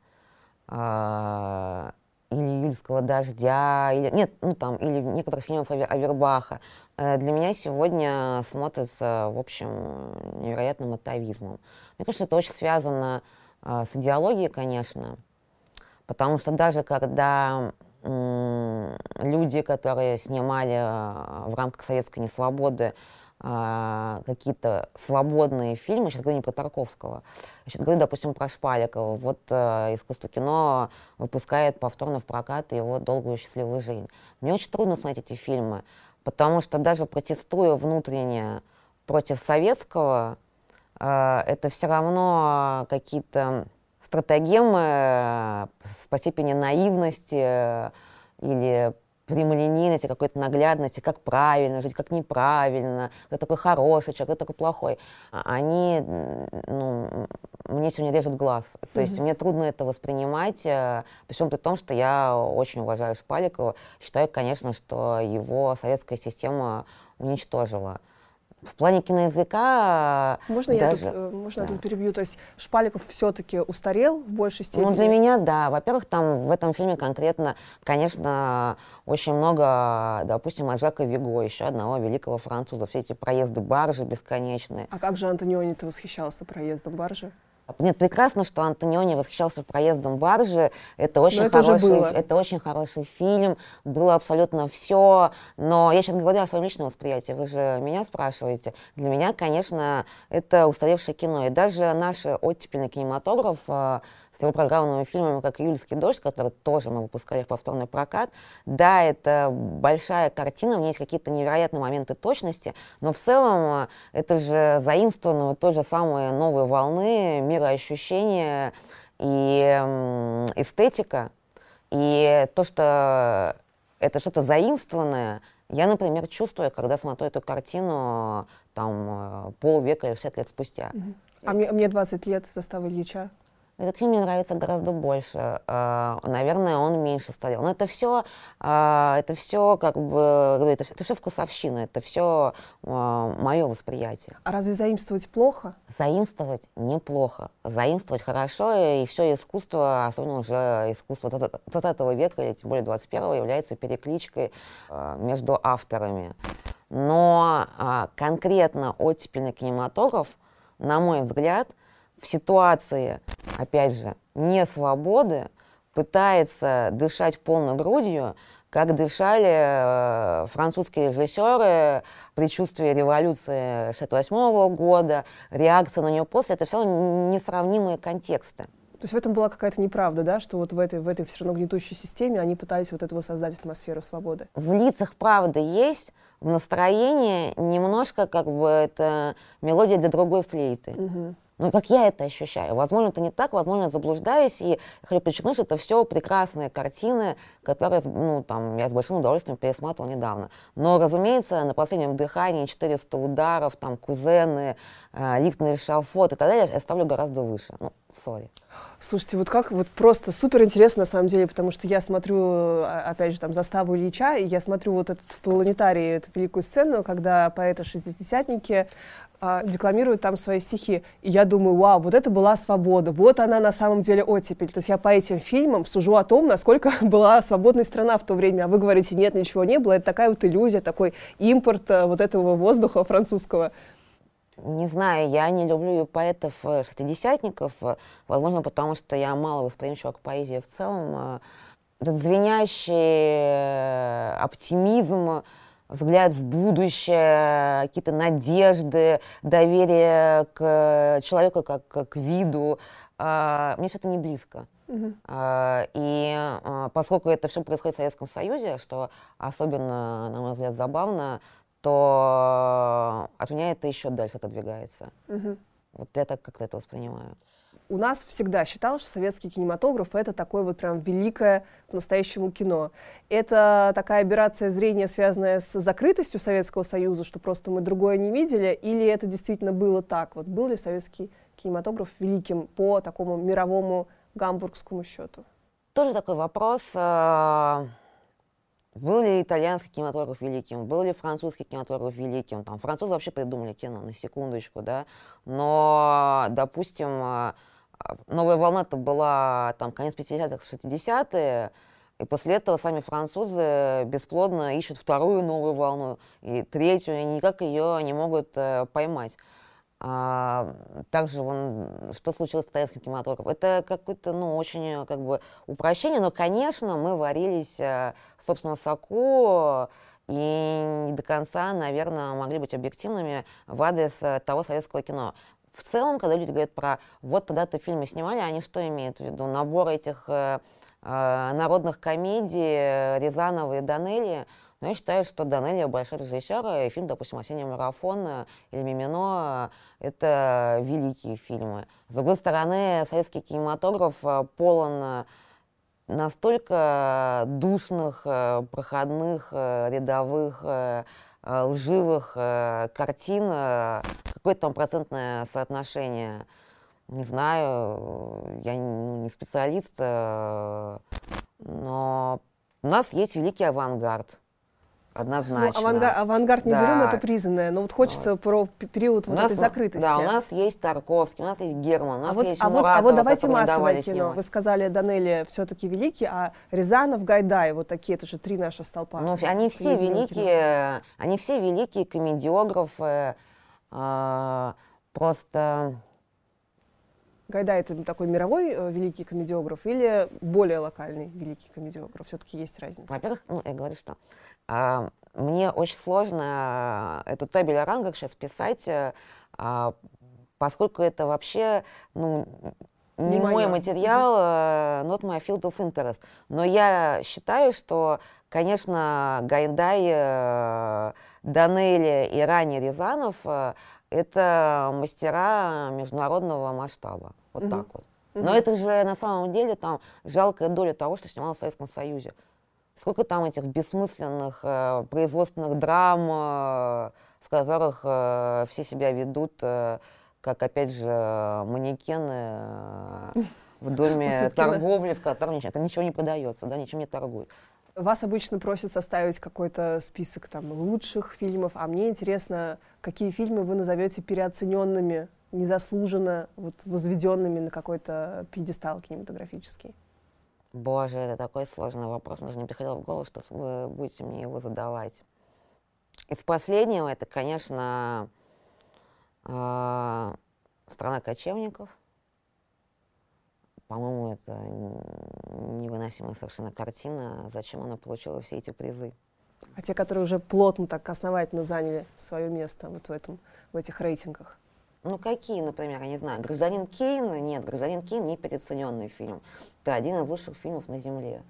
«Июльского дождя», или, нет, ну там, или некоторых фильмов Авербаха. Э, для меня сегодня смотрится, в общем, невероятным атовизмом. Мне кажется, это очень связано э, с идеологией, конечно, потому что даже когда люди, которые снимали э, в рамках советской несвободы какие-то свободные фильмы, сейчас говорю не про Тарковского, я сейчас говорю, допустим, про Шпаликова. Вот э, искусство кино выпускает повторно в прокат его «Долгую счастливую жизнь». Мне очень трудно смотреть эти фильмы, потому что даже протестуя внутренне против советского, э, это все равно какие-то стратегемы по степени наивности или прямолинейности, какой-то наглядности, как правильно жить, как неправильно, кто такой хороший человек, кто такой плохой, а они ну, мне сегодня режут глаз. То mm-hmm. есть мне трудно это воспринимать, э, при всем при том, что я очень уважаю Шпаликова, считаю, конечно, что его советская система уничтожила. В плане киноязыка... Можно даже, я тут, э, можно да. я тут перебью? То есть Шпаликов все-таки устарел в большей степени? Ну, для меня, да. Во-первых, там в этом фильме конкретно, конечно, очень много, допустим, от Жака Виго, еще одного великого француза. Все эти проезды баржи бесконечные. А как же Антониони-то восхищался проездом баржи? Нет, прекрасно, что Антониони восхищался проездом баржи. Это очень, это хороший, это очень хороший фильм. Было абсолютно все. Но я сейчас говорю о своем личном восприятии. Вы же меня спрашиваете. Для меня, конечно, это устаревшее кино. И даже наш оттепельный кинематограф э, с его программными фильмами, как «Июльский дождь», который тоже мы выпускали в повторный прокат. Да, это большая картина, в ней есть какие-то невероятные моменты точности, но в целом э, это же заимствовано той же самой новой волны, мироощущения и эстетика. И то, что это что-то заимствованное, я, например, чувствую, когда смотрю эту картину там э, полвека или 60 лет спустя. А мне, мне 20 лет застава Ильича. Этот фильм мне нравится гораздо больше. А, наверное, он меньше старел. Но это все, а, это все как бы, это, это все вкусовщина, это все а, мое восприятие. А разве заимствовать плохо? Заимствовать неплохо. Заимствовать хорошо, и все искусство, особенно уже искусство 20 века, или тем более 21 является перекличкой между авторами. Но конкретно оттепельный кинематограф, на мой взгляд, в ситуации, опять же, не свободы, пытается дышать полной грудью, как дышали э, французские режиссеры, предчувствие революции 1968 года, реакция на нее после, это все несравнимые контексты. То есть в этом была какая-то неправда, да, что вот в этой, в этой все равно гнетущей системе они пытались вот этого создать атмосферу свободы? В лицах правда есть, в настроении немножко как бы это мелодия для другой флейты. Угу. Ну, как я это ощущаю. Возможно, это не так, возможно, я заблуждаюсь, и хочу подчеркнуть, что это все прекрасные картины, которые, ну, там, я с большим удовольствием пересматривал недавно. Но, разумеется, на последнем дыхании 400 ударов, там, кузены, э, лифт на эшафот и так далее я ставлю гораздо выше. Ну, сори. Слушайте, вот как, вот просто супер интересно на самом деле, потому что я смотрю, а, опять же, там, заставу Ильича, и я смотрю вот этот в планетарии, эту великую сцену, когда поэты-шестидесятники а, декламируют там свои стихи. И я думаю, вау, вот это была свобода, вот она на самом деле оттепель. То есть я по этим фильмам сужу о том, насколько была свободная страна в то время. А вы говорите, нет, ничего не было. Это такая вот иллюзия, такой импорт а, вот этого воздуха французского. Не знаю, я не люблю поэтов-шестидесятников, э, возможно, потому что я мало восприимчива к поэзии в целом. Э, этот звенящий э, оптимизм, взгляд в будущее, какие-то надежды, доверие к человеку как, к виду. А, мне все это не близко. А, и а, поскольку это все происходит в Советском Союзе, что особенно, на мой взгляд, забавно, то от меня это еще дальше отодвигается. Вот я так как-то это воспринимаю у нас всегда считалось, что советский кинематограф — это такое вот прям великое по-настоящему кино. Это такая операция зрения, связанная с закрытостью Советского Союза, что просто мы другое не видели, или это действительно было так? Вот был ли советский кинематограф великим по такому мировому гамбургскому счету? Тоже такой вопрос. А, был ли итальянский кинематограф великим, был ли французский кинематограф великим? Там французы вообще придумали кино, на секундочку, да. Но, допустим, а, новая волна-то была там конец 50-х, 60-е, и после этого сами французы бесплодно ищут вторую новую волну, и третью, и никак ее не могут э, поймать. А, также вон, что случилось с итальянским кинематографом. Это какое-то, ну, очень как бы упрощение, но, конечно, мы варились э, в собственном соку, и не до конца, наверное, могли быть объективными в адрес э, того советского кино в целом, когда люди говорят про вот тогда-то фильмы снимали, они что имеют в виду? Набор этих э, э, народных комедий Рязанова и Данелли, Но я считаю, что Данелия большой режиссер, и фильм, допустим, «Осенний марафон» или «Мимино» — это великие фильмы. С другой стороны, советский кинематограф полон настолько душных, проходных, рядовых, лживых картин, какое там процентное соотношение — не знаю, я не специалист, э, но у нас есть великий авангард. Однозначно. Ну, авангард, авангард не да. берем, это признанное, но вот хочется вот. про период вот у нас, этой закрытости. Да, у нас есть Тарковский, у нас есть Герман, у нас а вот, есть а вот, а вот давайте массовое кино. Вы сказали, Данели все-таки великий, а Рязанов, Гайдай, вот такие, это же три наши столпа. Ну, они все великие, кино. они все великие комедиографы, э, просто Гайдай это такой мировой э, великий комедиограф или более локальный великий комедиограф? Все-таки есть разница. Во-первых, ну, я говорю, что э, мне очень сложно эту табель о рангах сейчас писать, э, поскольку это вообще ну, не, не мой материал, э, not my field of interest. Но я считаю, что, конечно, Гайдай, э, Данели и ранее Рязанов э, это мастера международного масштаба. Вот mm-hmm. так вот. Mm-hmm. Но это же на самом деле там жалкая доля того, что снималось в Советском Союзе. Сколько там этих бессмысленных э, производственных драм, э, в которых э, все себя ведут, э, как, опять же, манекены э, в доме торговли, в котором ничего, ничего не продается, да, ничем не торгуют. Вас обычно просят составить какой-то список там лучших фильмов, а мне интересно, какие фильмы вы назовете переоцененными, незаслуженно вот, возведенными на какой-то пьедестал кинематографический? Боже, это такой сложный вопрос. Мне даже не приходило в голову, что вы будете мне его задавать. Из последнего это, конечно, э, «Страна кочевников». По-моему, это невыносимая совершенно картина. Зачем она получила все эти призы? А те, которые уже плотно так основательно заняли свое место вот в, этом, в этих рейтингах? Ну, какие, например, я не знаю. «Гражданин Кейн» нет, «Гражданин Кейн» не переоцененный фильм. Это один из лучших фильмов на Земле.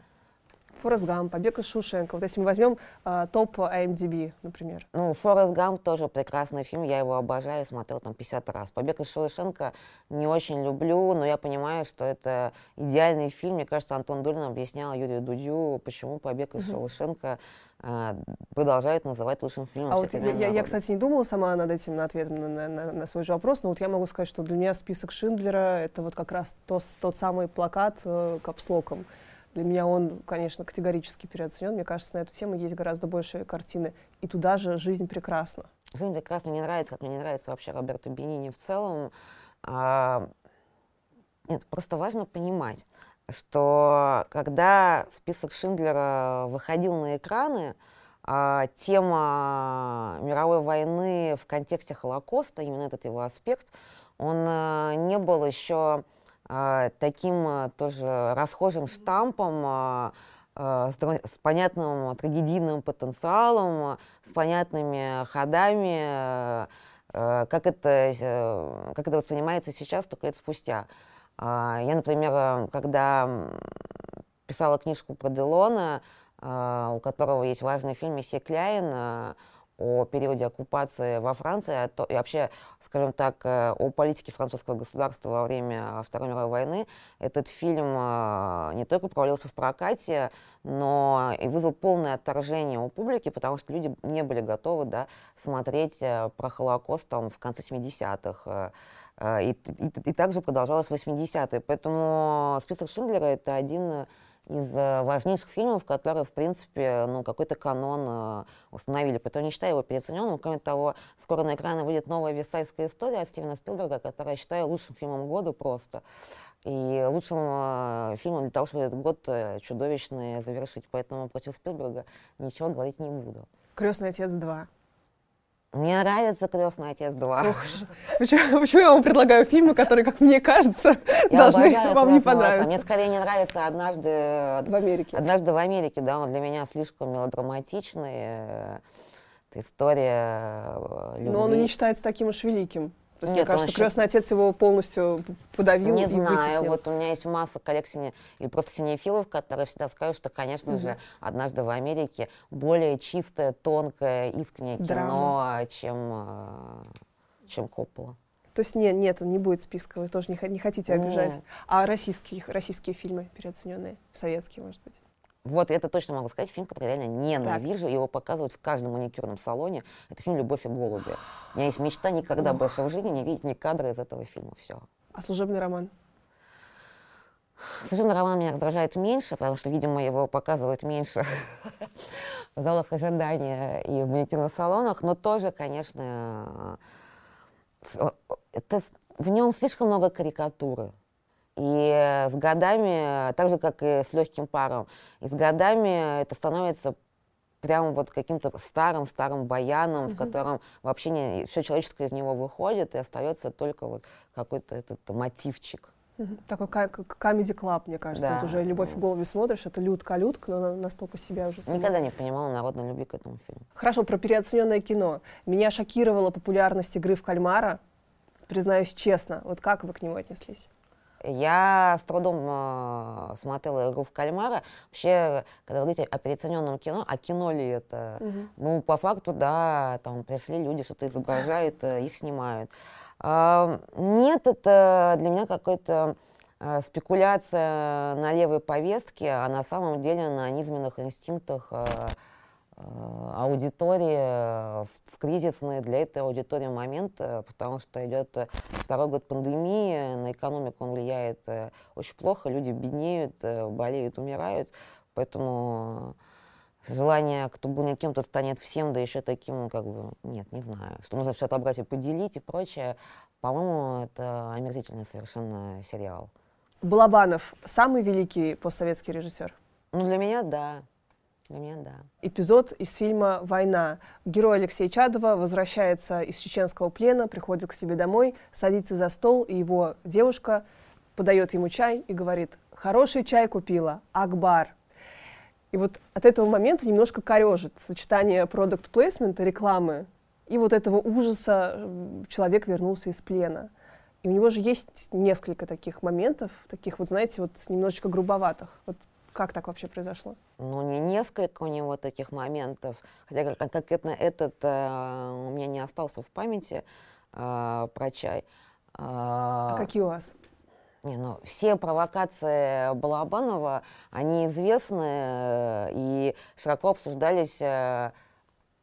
Форест Гам, Побег из Шушенко. Вот если мы возьмем э, топ IMDb, например. Ну, Форест Гам тоже прекрасный фильм, я его обожаю, смотрел там 50 раз. Побег из Шушенко не очень люблю, но я понимаю, что это идеальный фильм. Мне кажется, Антон Долин объяснял Юрию Дудю, почему Побег из Шушенко э, продолжают называть лучшим фильмом. А вот я, я, я, кстати, не думала сама над этим, на ответом на, на, на свой же вопрос, но вот я могу сказать, что для меня список Шиндлера — это вот как раз то, тот самый плакат э, капслоком. Для меня он, конечно, категорически переоценен. Мне кажется, на эту тему есть гораздо больше картины. И туда же «Жизнь прекрасна». «Жизнь прекрасна» не нравится, как мне не нравится вообще Роберто Бенини в целом. А, нет, просто важно понимать, что когда список Шиндлера выходил на экраны, а, тема мировой войны в контексте Холокоста, именно этот его аспект, он а, не был еще таким а, тоже расхожим штампом, а, с, с понятным трагедийным потенциалом, с понятными ходами, как это, как это воспринимается сейчас, только лет спустя. Я, например, когда писала книжку про Делона, у которого есть важный фильм «Месье Кляйн», о периоде оккупации во Франции а и вообще, скажем так, э, о политике французского государства во время Второй мировой войны. Этот фильм э, не только провалился в прокате, но и вызвал полное отторжение у публики, потому что люди не были готовы да, смотреть э, про Холокост там, в конце 70-х. И, и, и также продолжалось в 80-е. Поэтому список Шиндлера — это один из э, важнейших фильмов, которые, в принципе, ну, какой-то канон э, установили. Поэтому не считаю его переоцененным. Кроме того, скоро на экраны выйдет новая «Версайская история» Стивена Спилберга, которая я считаю лучшим фильмом года просто. И лучшим э, фильмом для того, чтобы этот год э, чудовищный завершить. Поэтому против Спилберга ничего говорить не буду. «Крестный отец 2». Мне нравится «Крестный отец 2». почему, почему я вам предлагаю фильмы, которые, как мне кажется, я должны вам не понравиться? Мне скорее не нравится «Однажды в Америке». «Однажды в Америке», да, он для меня слишком мелодраматичный. Это история любви. Но он и не считается таким уж великим То есть, Нет, мне кажется, крестный счит... отец его полностью подавил Не и знаю, вытеснил. вот у меня есть масса коллег сине... или просто синефилов, которые всегда скажут, что, конечно угу. же, однажды в Америке более чистое, тонкое, искреннее кино, чем, э, чем Коппола. То есть нет, нет, не будет списка, вы тоже не, не хотите обижать. Нет. А российские, российские фильмы переоцененные, советские, может быть? Вот это точно могу сказать, фильм, который я реально ненавижу, так. его показывают в каждом маникюрном салоне. Это фильм «Любовь и голуби». У меня есть мечта никогда Ох. больше в жизни не видеть ни кадра из этого фильма. Все. А «Служебный роман»? «Служебный роман» меня раздражает меньше, потому что, видимо, его показывают меньше в залах ожидания и в маникюрных салонах, но тоже, конечно, это, в нем слишком много карикатуры. И с годами, так же, как и с легким паром, и с годами это становится прям вот каким-то старым-старым баяном, mm-hmm. в котором вообще не, все человеческое из него выходит, и остается только вот какой-то этот мотивчик. Mm-hmm. Такой как комедий клаб, мне кажется. Да. Вот уже «Любовь в голове» смотришь, это Людка-Людка, но настолько себя уже... Сама. Никогда не понимала народной любви к этому фильму. Хорошо, про переоцененное кино. Меня шокировала популярность игры в кальмара. Признаюсь честно, вот как вы к нему отнеслись? Я с трудом э, смотрела игру в кальмара. Вообще, когда вы говорите о переоцененном кино, а кино ли это? Угу. Ну, по факту, да, там пришли люди, что-то изображают, э, их снимают. Э, нет, это для меня какой-то э, спекуляция на левой повестке, а на самом деле на низменных инстинктах Э, аудитории в, в кризисный для этой аудитории момент, э, потому что идет э, второй год пандемии, на экономику он влияет очень плохо, люди беднеют, болеют, умирают, поэтому желание, кто бы кем-то станет всем, да еще таким, как бы, нет, не знаю, что нужно все отобрать и поделить и прочее, по-моему, это омерзительный совершенно сериал. Балабанов самый великий постсоветский режиссер? Ну, для меня, да. Для меня да. Эпизод из фильма «Война». Герой Алексея Чадова возвращается из чеченского плена, приходит к себе домой, садится за стол, и его девушка подает ему чай и говорит «Хороший чай купила, Акбар». И вот от этого момента немножко корежит сочетание продукт плейсмента рекламы и вот этого ужаса человек вернулся из плена. И у него же есть несколько таких моментов, таких вот, знаете, вот немножечко грубоватых. Вот как так вообще произошло? Ну, не несколько у него таких моментов. Хотя конкретно этот э, у меня не остался в памяти э, про чай. А, а какие у вас? Не, ну, все провокации Балабанова, они известны э, и широко обсуждались э,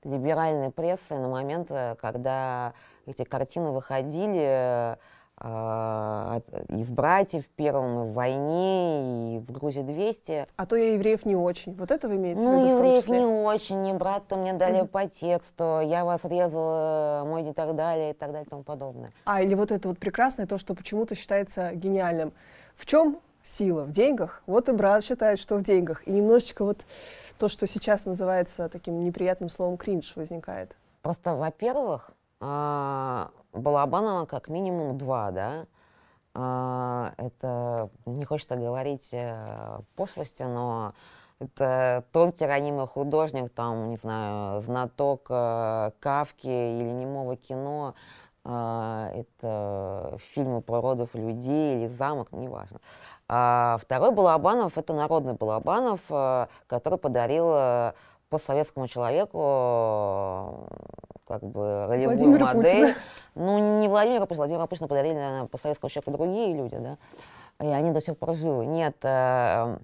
либеральной прессой на момент, э, когда эти картины выходили а, и в «Братьев» первом, и в «Войне», и в «Грузии 200». А то я евреев не очень. Вот это вы имеете ну, в виду? Ну, евреев не очень, не брат-то мне дали mm-hmm. по тексту, я вас резала, мой не так далее, и так далее, и тому подобное. А, или вот это вот прекрасное, то, что почему-то считается гениальным. В чем сила? В деньгах? Вот и брат считает, что в деньгах. И немножечко вот то, что сейчас называется таким неприятным словом кринж возникает. Просто, во-первых, а, Балабанова как минимум два, да. А, это, не хочется говорить э, пошлости, но это тонкий ранимый художник, там, не знаю, знаток э, Кавки или немого кино, э, это фильмы про родов людей или замок, неважно. А второй Балабанов — это народный Балабанов, э, который подарил постсоветскому человеку как бы ролевую Владимира модель. Путина. Ну, не Владимира Путина, Владимира Путина подарили, наверное, по советскому человеку другие люди, да, и они до сих пор живы. Нет, э,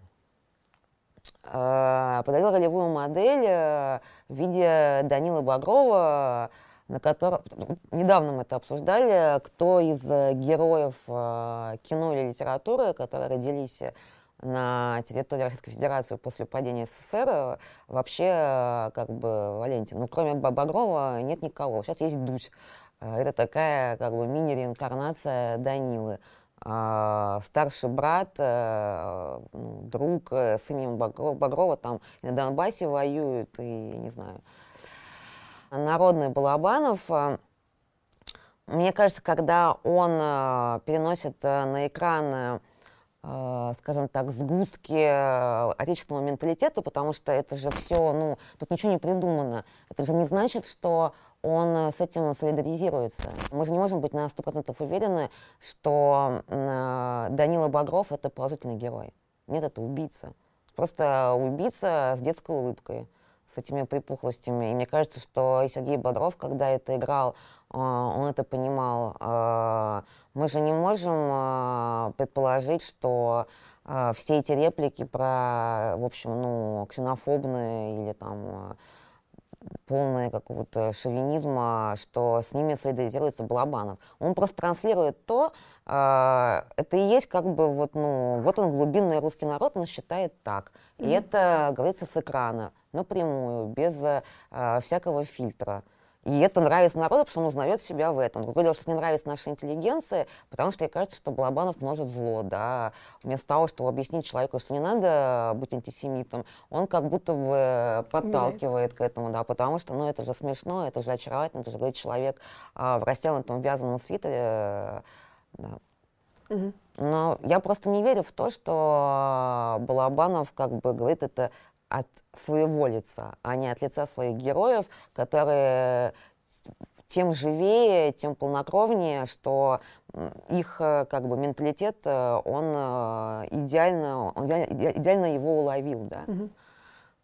э, подарил ролевую модель э, в виде Данила Багрова, на котором недавно мы это обсуждали, кто из героев э, кино или литературы, которые родились на территории Российской Федерации после падения СССР вообще э, как бы Валентин. Ну, кроме Багрова нет никого. Сейчас есть Дусь. Э, это такая как бы мини-реинкарнация Данилы. А, старший брат, э, ну, друг с именем Багрова, там на Донбассе воюют, и не знаю. Народный Балабанов, мне кажется, когда он переносит на экран скажем так, сгустки э, отечественного менталитета, потому что это же все, ну, тут ничего не придумано. Это же не значит, что он с этим солидаризируется. Мы же не можем быть на 100% уверены, что Данила Багров — это положительный герой. Нет, это убийца. Просто убийца с детской улыбкой, с этими припухлостями. И мне кажется, что и Сергей Бодров, когда это играл, он это понимал. Мы же не можем предположить, что все эти реплики про, в общем, ну, ксенофобные или там полное какого-то шовинизма, что с ними солидаризируется Балабанов. Он просто транслирует то, э, это и есть как бы вот, ну, вот он глубинный русский народ, он считает так. И mm-hmm. это говорится с экрана, напрямую, без э, всякого фильтра. И это нравится народу, потому что он узнает себя в этом. Другое дело, что не нравится нашей интеллигенции, потому что ей кажется, что Балабанов множит зло, да. Вместо того, чтобы объяснить человеку, что не надо быть антисемитом, он как будто бы подталкивает к этому, да, потому что, ну, это же смешно, это же очаровательно, это же говорит человек а, в растянутом вязаном свитере, да. Угу. Но я просто не верю в то, что Балабанов как бы говорит это от своего лица, а не от лица своих героев, которые тем живее, тем полнокровнее, что их э, как бы менталитет, э, он э, идеально, он идеально его уловил, да. Угу.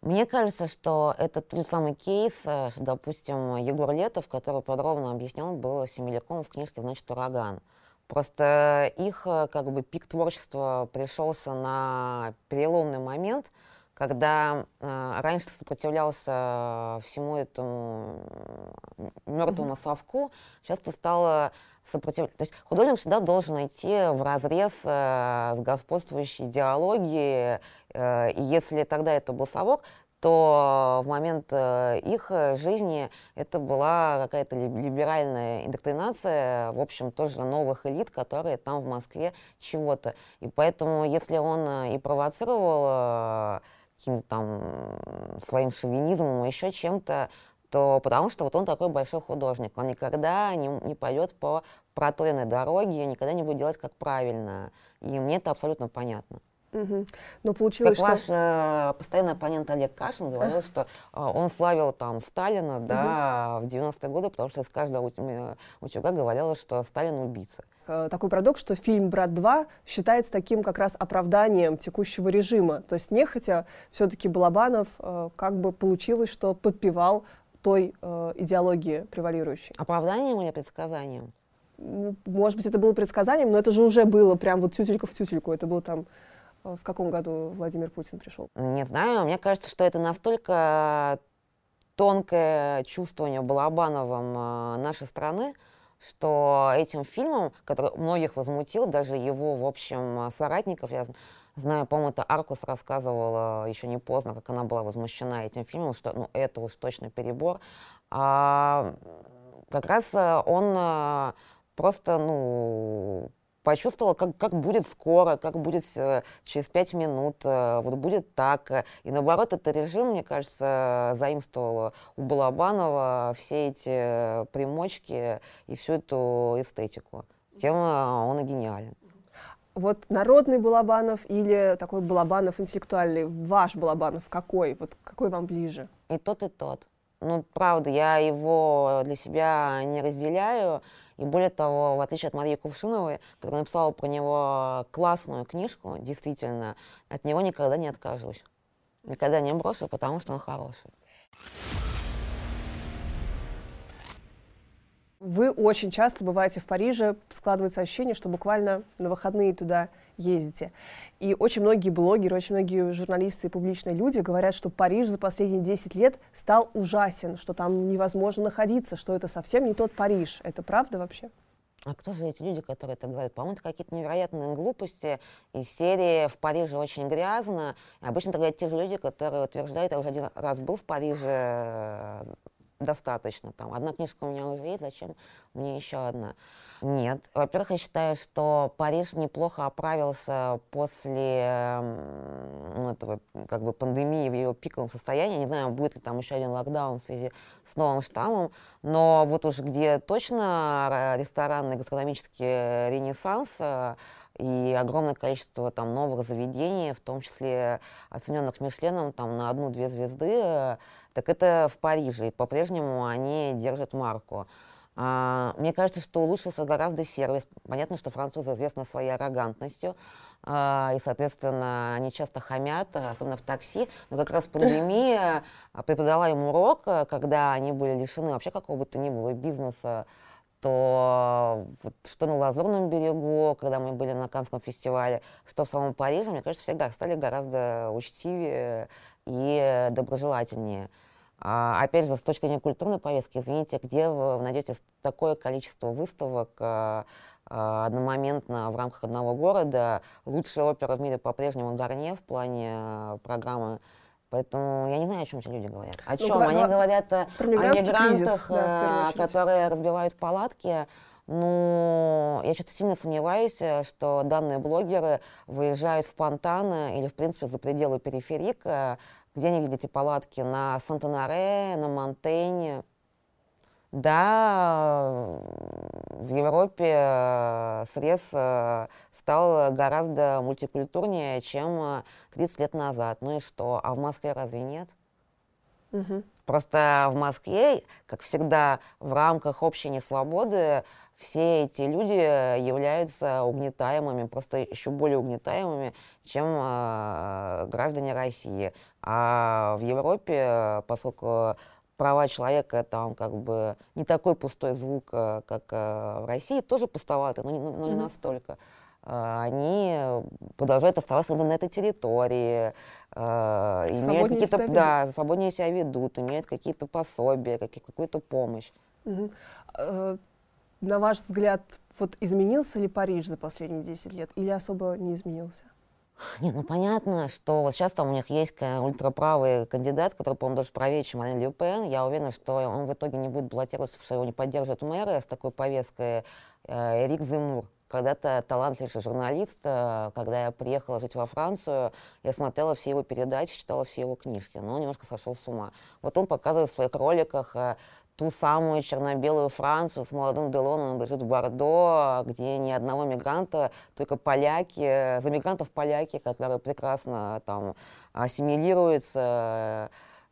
Мне кажется, что это тот самый кейс, что, допустим, Егор Летов, который подробно объяснен был Семеляком в книжке «Значит, ураган». Просто их как бы пик творчества пришелся на переломный момент – когда э, раньше сопротивлялся всему этому мертвому mm-hmm. совку, сейчас ты стала сопротивляться. То есть художник всегда должен идти в разрез э, с господствующей идеологией, э, и если тогда это был совок, то в момент э, их жизни это была какая-то либеральная индоктринация, в общем, тоже новых элит, которые там в Москве чего-то. И поэтому, если он э, и провоцировал э, каким-то там своим шовинизмом, еще чем-то, то потому что вот он такой большой художник. Он никогда не, не пойдет по проторенной дороге, никогда не будет делать как правильно. И мне это абсолютно понятно. Угу. Но получилось, как что... ваш э, постоянный оппонент Олег Кашин говорил, а. что э, он славил там Сталина да, угу. в 90-е годы, потому что из каждого утюга говорилось, что Сталин убийца. Э, такой парадокс, что фильм «Брат 2» считается таким как раз оправданием текущего режима. То есть нехотя все-таки Балабанов э, как бы получилось, что подпевал той э, идеологии превалирующей. Оправданием или предсказанием? Ну, может быть, это было предсказанием, но это же уже было прям вот тютелька в тютельку. Это было там в каком году Владимир Путин пришел? Не знаю, мне кажется, что это настолько тонкое чувствование Балабановым нашей страны, что этим фильмом, который многих возмутил, даже его, в общем, соратников, я знаю, по-моему, это Аркус рассказывала еще не поздно, как она была возмущена этим фильмом, что ну, это уж точно перебор. А как раз э, он э, просто, ну, почувствовала, как, как будет скоро, как будет э, через пять минут, э, вот будет так. И наоборот, этот режим, мне кажется, заимствовал у Балабанова все эти примочки и всю эту эстетику. Тем э, он и гениален. Вот народный Балабанов или такой Балабанов интеллектуальный, ваш Балабанов какой? Вот какой вам ближе? И тот, и тот. Ну, правда, я его для себя не разделяю. И более того, в отличие от Марии Кувшиновой, которая написала про него классную книжку, действительно, от него никогда не откажусь. Никогда не брошу, потому что он хороший. Вы очень часто бываете в Париже, складывается ощущение, что буквально на выходные туда ездите. И очень многие блогеры, очень многие журналисты и публичные люди говорят, что Париж за последние 10 лет стал ужасен, что там невозможно находиться, что это совсем не тот Париж. Это правда вообще? А кто же эти люди, которые это говорят? По-моему, это какие-то невероятные глупости из серии «В Париже очень грязно». И обычно это говорят те же люди, которые утверждают, я уже один раз был в Париже, достаточно. Там одна книжка у меня уже есть, зачем мне еще одна? Нет. Во-первых, я считаю, что Париж неплохо оправился после ну, этого, как бы, пандемии в ее пиковом состоянии. Не знаю, будет ли там еще один локдаун в связи с новым штаммом, но вот уж где точно ресторанный гастрономический ренессанс, э, и огромное количество там новых заведений, в том числе оцененных Мишленом там на одну-две звезды, так это в Париже. И по-прежнему они держат марку. А, мне кажется, что улучшился гораздо сервис. Понятно, что французы известны своей аррогантностью, а, и, соответственно, они часто хамят, особенно в такси. Но как раз пандемия преподала им урок, когда они были лишены вообще какого бы то ни было бизнеса, то вот, что на Лазурном берегу, когда мы были на Канском фестивале, что в самом Париже, мне кажется, всегда стали гораздо учтивее и доброжелательнее. А, опять же, с точки зрения культурной повестки, извините, где вы найдете такое количество выставок а, а, одномоментно в рамках одного города? Лучшая опера в мире по-прежнему Гарне в плане а, программы Поэтому я не знаю, о чем эти люди говорят. О чем? Ну, Они говорят о мигрантах, кризис, да, которые разбивают палатки. Ну, я что-то сильно сомневаюсь, э, что данные блогеры выезжают в Пантаны или, в принципе, за пределы периферика, где они видите палатки на Сантанаре, на Монтейне. Да, в Европе э, срез э, стал гораздо мультикультурнее, чем 30 лет назад. Ну и что? А в Москве разве нет? Угу. Просто в Москве, как всегда, в рамках общей несвободы все эти люди являются угнетаемыми, просто еще более угнетаемыми, чем э, граждане России. А в Европе, поскольку права человека там как бы не такой пустой звук, э, как э, в России, тоже пустоваты, но не, но не mm-hmm. настолько. Э, они продолжают оставаться на этой территории, имеют какие-то, да, свободнее себя ведут, имеют какие-то пособия, какие, какую-то помощь. Угу. На ваш взгляд, вот изменился ли Париж за последние 10 лет или особо не изменился? Нет, ну понятно, что вот сейчас там у них есть ультраправый кандидат, который, по-моему, даже правее, чем Марин Ле Пен. Я уверена, что он в итоге не будет баллотироваться, что его не поддержат мэры с такой повесткой. Э, Эрик Земур, когда-то талантливый журналист, э, когда я приехала жить во Францию, я смотрела все его передачи, читала все его книжки, но он немножко сошел с ума. Вот он показывает в своих роликах э, ту самую черно-белую Францию с молодым Делоном бежит в Бордо, где ни одного мигранта, только поляки, за мигрантов поляки, которые прекрасно там ассимилируются.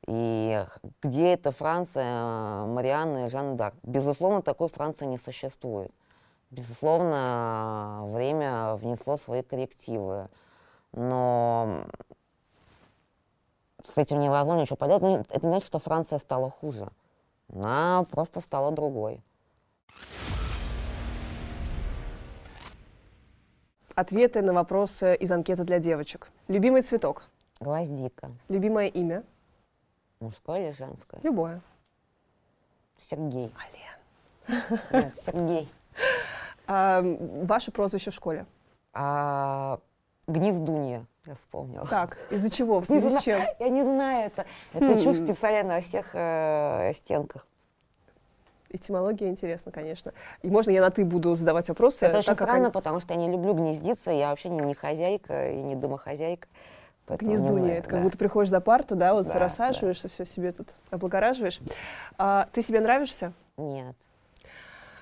И где эта Франция Марианны и Жан Дар? Безусловно, такой Франции не существует. Безусловно, время внесло свои коррективы. Но с этим невозможно ничего поделать. Это не значит, что Франция стала хуже. Она просто стала другой. Ответы на вопросы из анкеты для девочек. Любимый цветок? Гвоздика. Любимое имя? Мужское или женское? Любое. Сергей. Ален. Нет, Сергей. А, ваше прозвище в школе? А, гнездунья, я вспомнила. Так, из-за чего? В связи с чем? Я не знаю это. Это хм. чушь писали на всех э, стенках. Этимология интересна, конечно. И можно я на ты буду задавать вопросы? Это очень странно, они... потому что я не люблю гнездиться, я вообще не, не хозяйка и не домохозяйка. Гнездунья, это да. как будто приходишь за парту, да, вот да, рассаживаешься, да. все себе тут облагораживаешь. А, ты себе нравишься? Нет.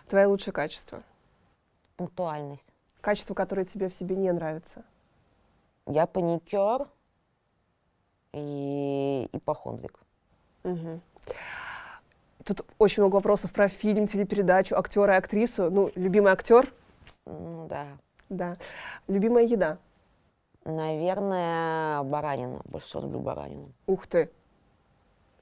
Твое лучшее качество? Пунктуальность. Качество, которое тебе в себе не нравится? Я паникер и ипохондрик. Угу. Тут очень много вопросов про фильм, телепередачу, актера и актрису. Ну, любимый актер? Ну да. Да. Любимая еда? Наверное, баранина. Больше люблю баранину. Ух ты.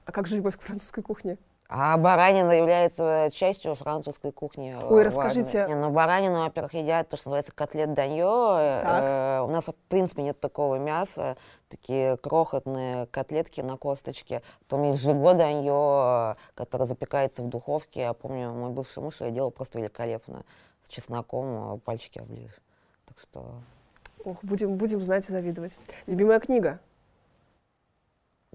А как же любовь к французской кухне? А баранина является частью французской кухни. Ой, важной. расскажите. Не, ну, баранину, во-первых, едят то, что называется котлет данье. Э, у нас, в принципе, нет такого мяса. Такие крохотные котлетки на косточке. Потом есть жиго данье, которое запекается в духовке. Я помню, мой бывший муж я делал просто великолепно. С чесноком пальчики оближешь. Так что... Ох, будем, будем знать и завидовать. Любимая книга?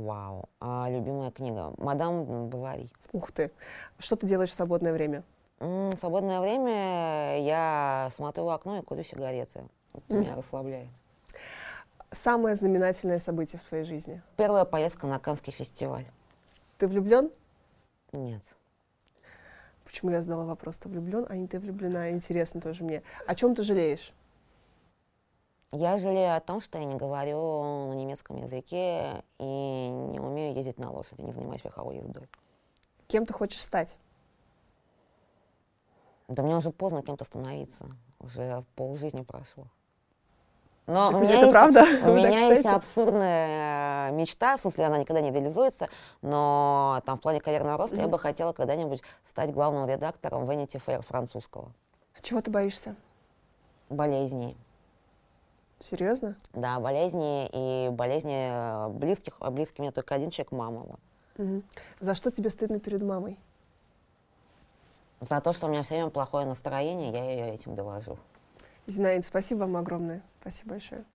Вау. А любимая книга? «Мадам Бавари». Ух ты. Что ты делаешь в свободное время? В свободное время я смотрю в окно и курю сигареты. Это меня расслабляет. Самое знаменательное событие в твоей жизни? Первая поездка на Канский фестиваль. Ты влюблен? Нет. Почему я задала вопрос, ты влюблен, а не ты влюблена? Интересно тоже мне. О чем ты жалеешь? Я жалею о том, что я не говорю на немецком языке и не умею ездить на лошади, не занимаюсь верховой ездой. Кем ты хочешь стать? Да мне уже поздно кем-то становиться. Уже полжизни прошло. Но это, у меня это есть, правда? У меня есть абсурдная э, мечта, в смысле она никогда не реализуется, но там в плане карьерного роста mm-hmm. я бы хотела когда-нибудь стать главным редактором Vanity Fair французского. Чего ты боишься? Болезней. Серьезно? Да, болезни и болезни э, близких. А близкий мне только один человек, мама. Вот. Угу. За что тебе стыдно перед мамой? За то, что у меня все время плохое настроение, я ее этим довожу. Зинаида, спасибо вам огромное. Спасибо большое.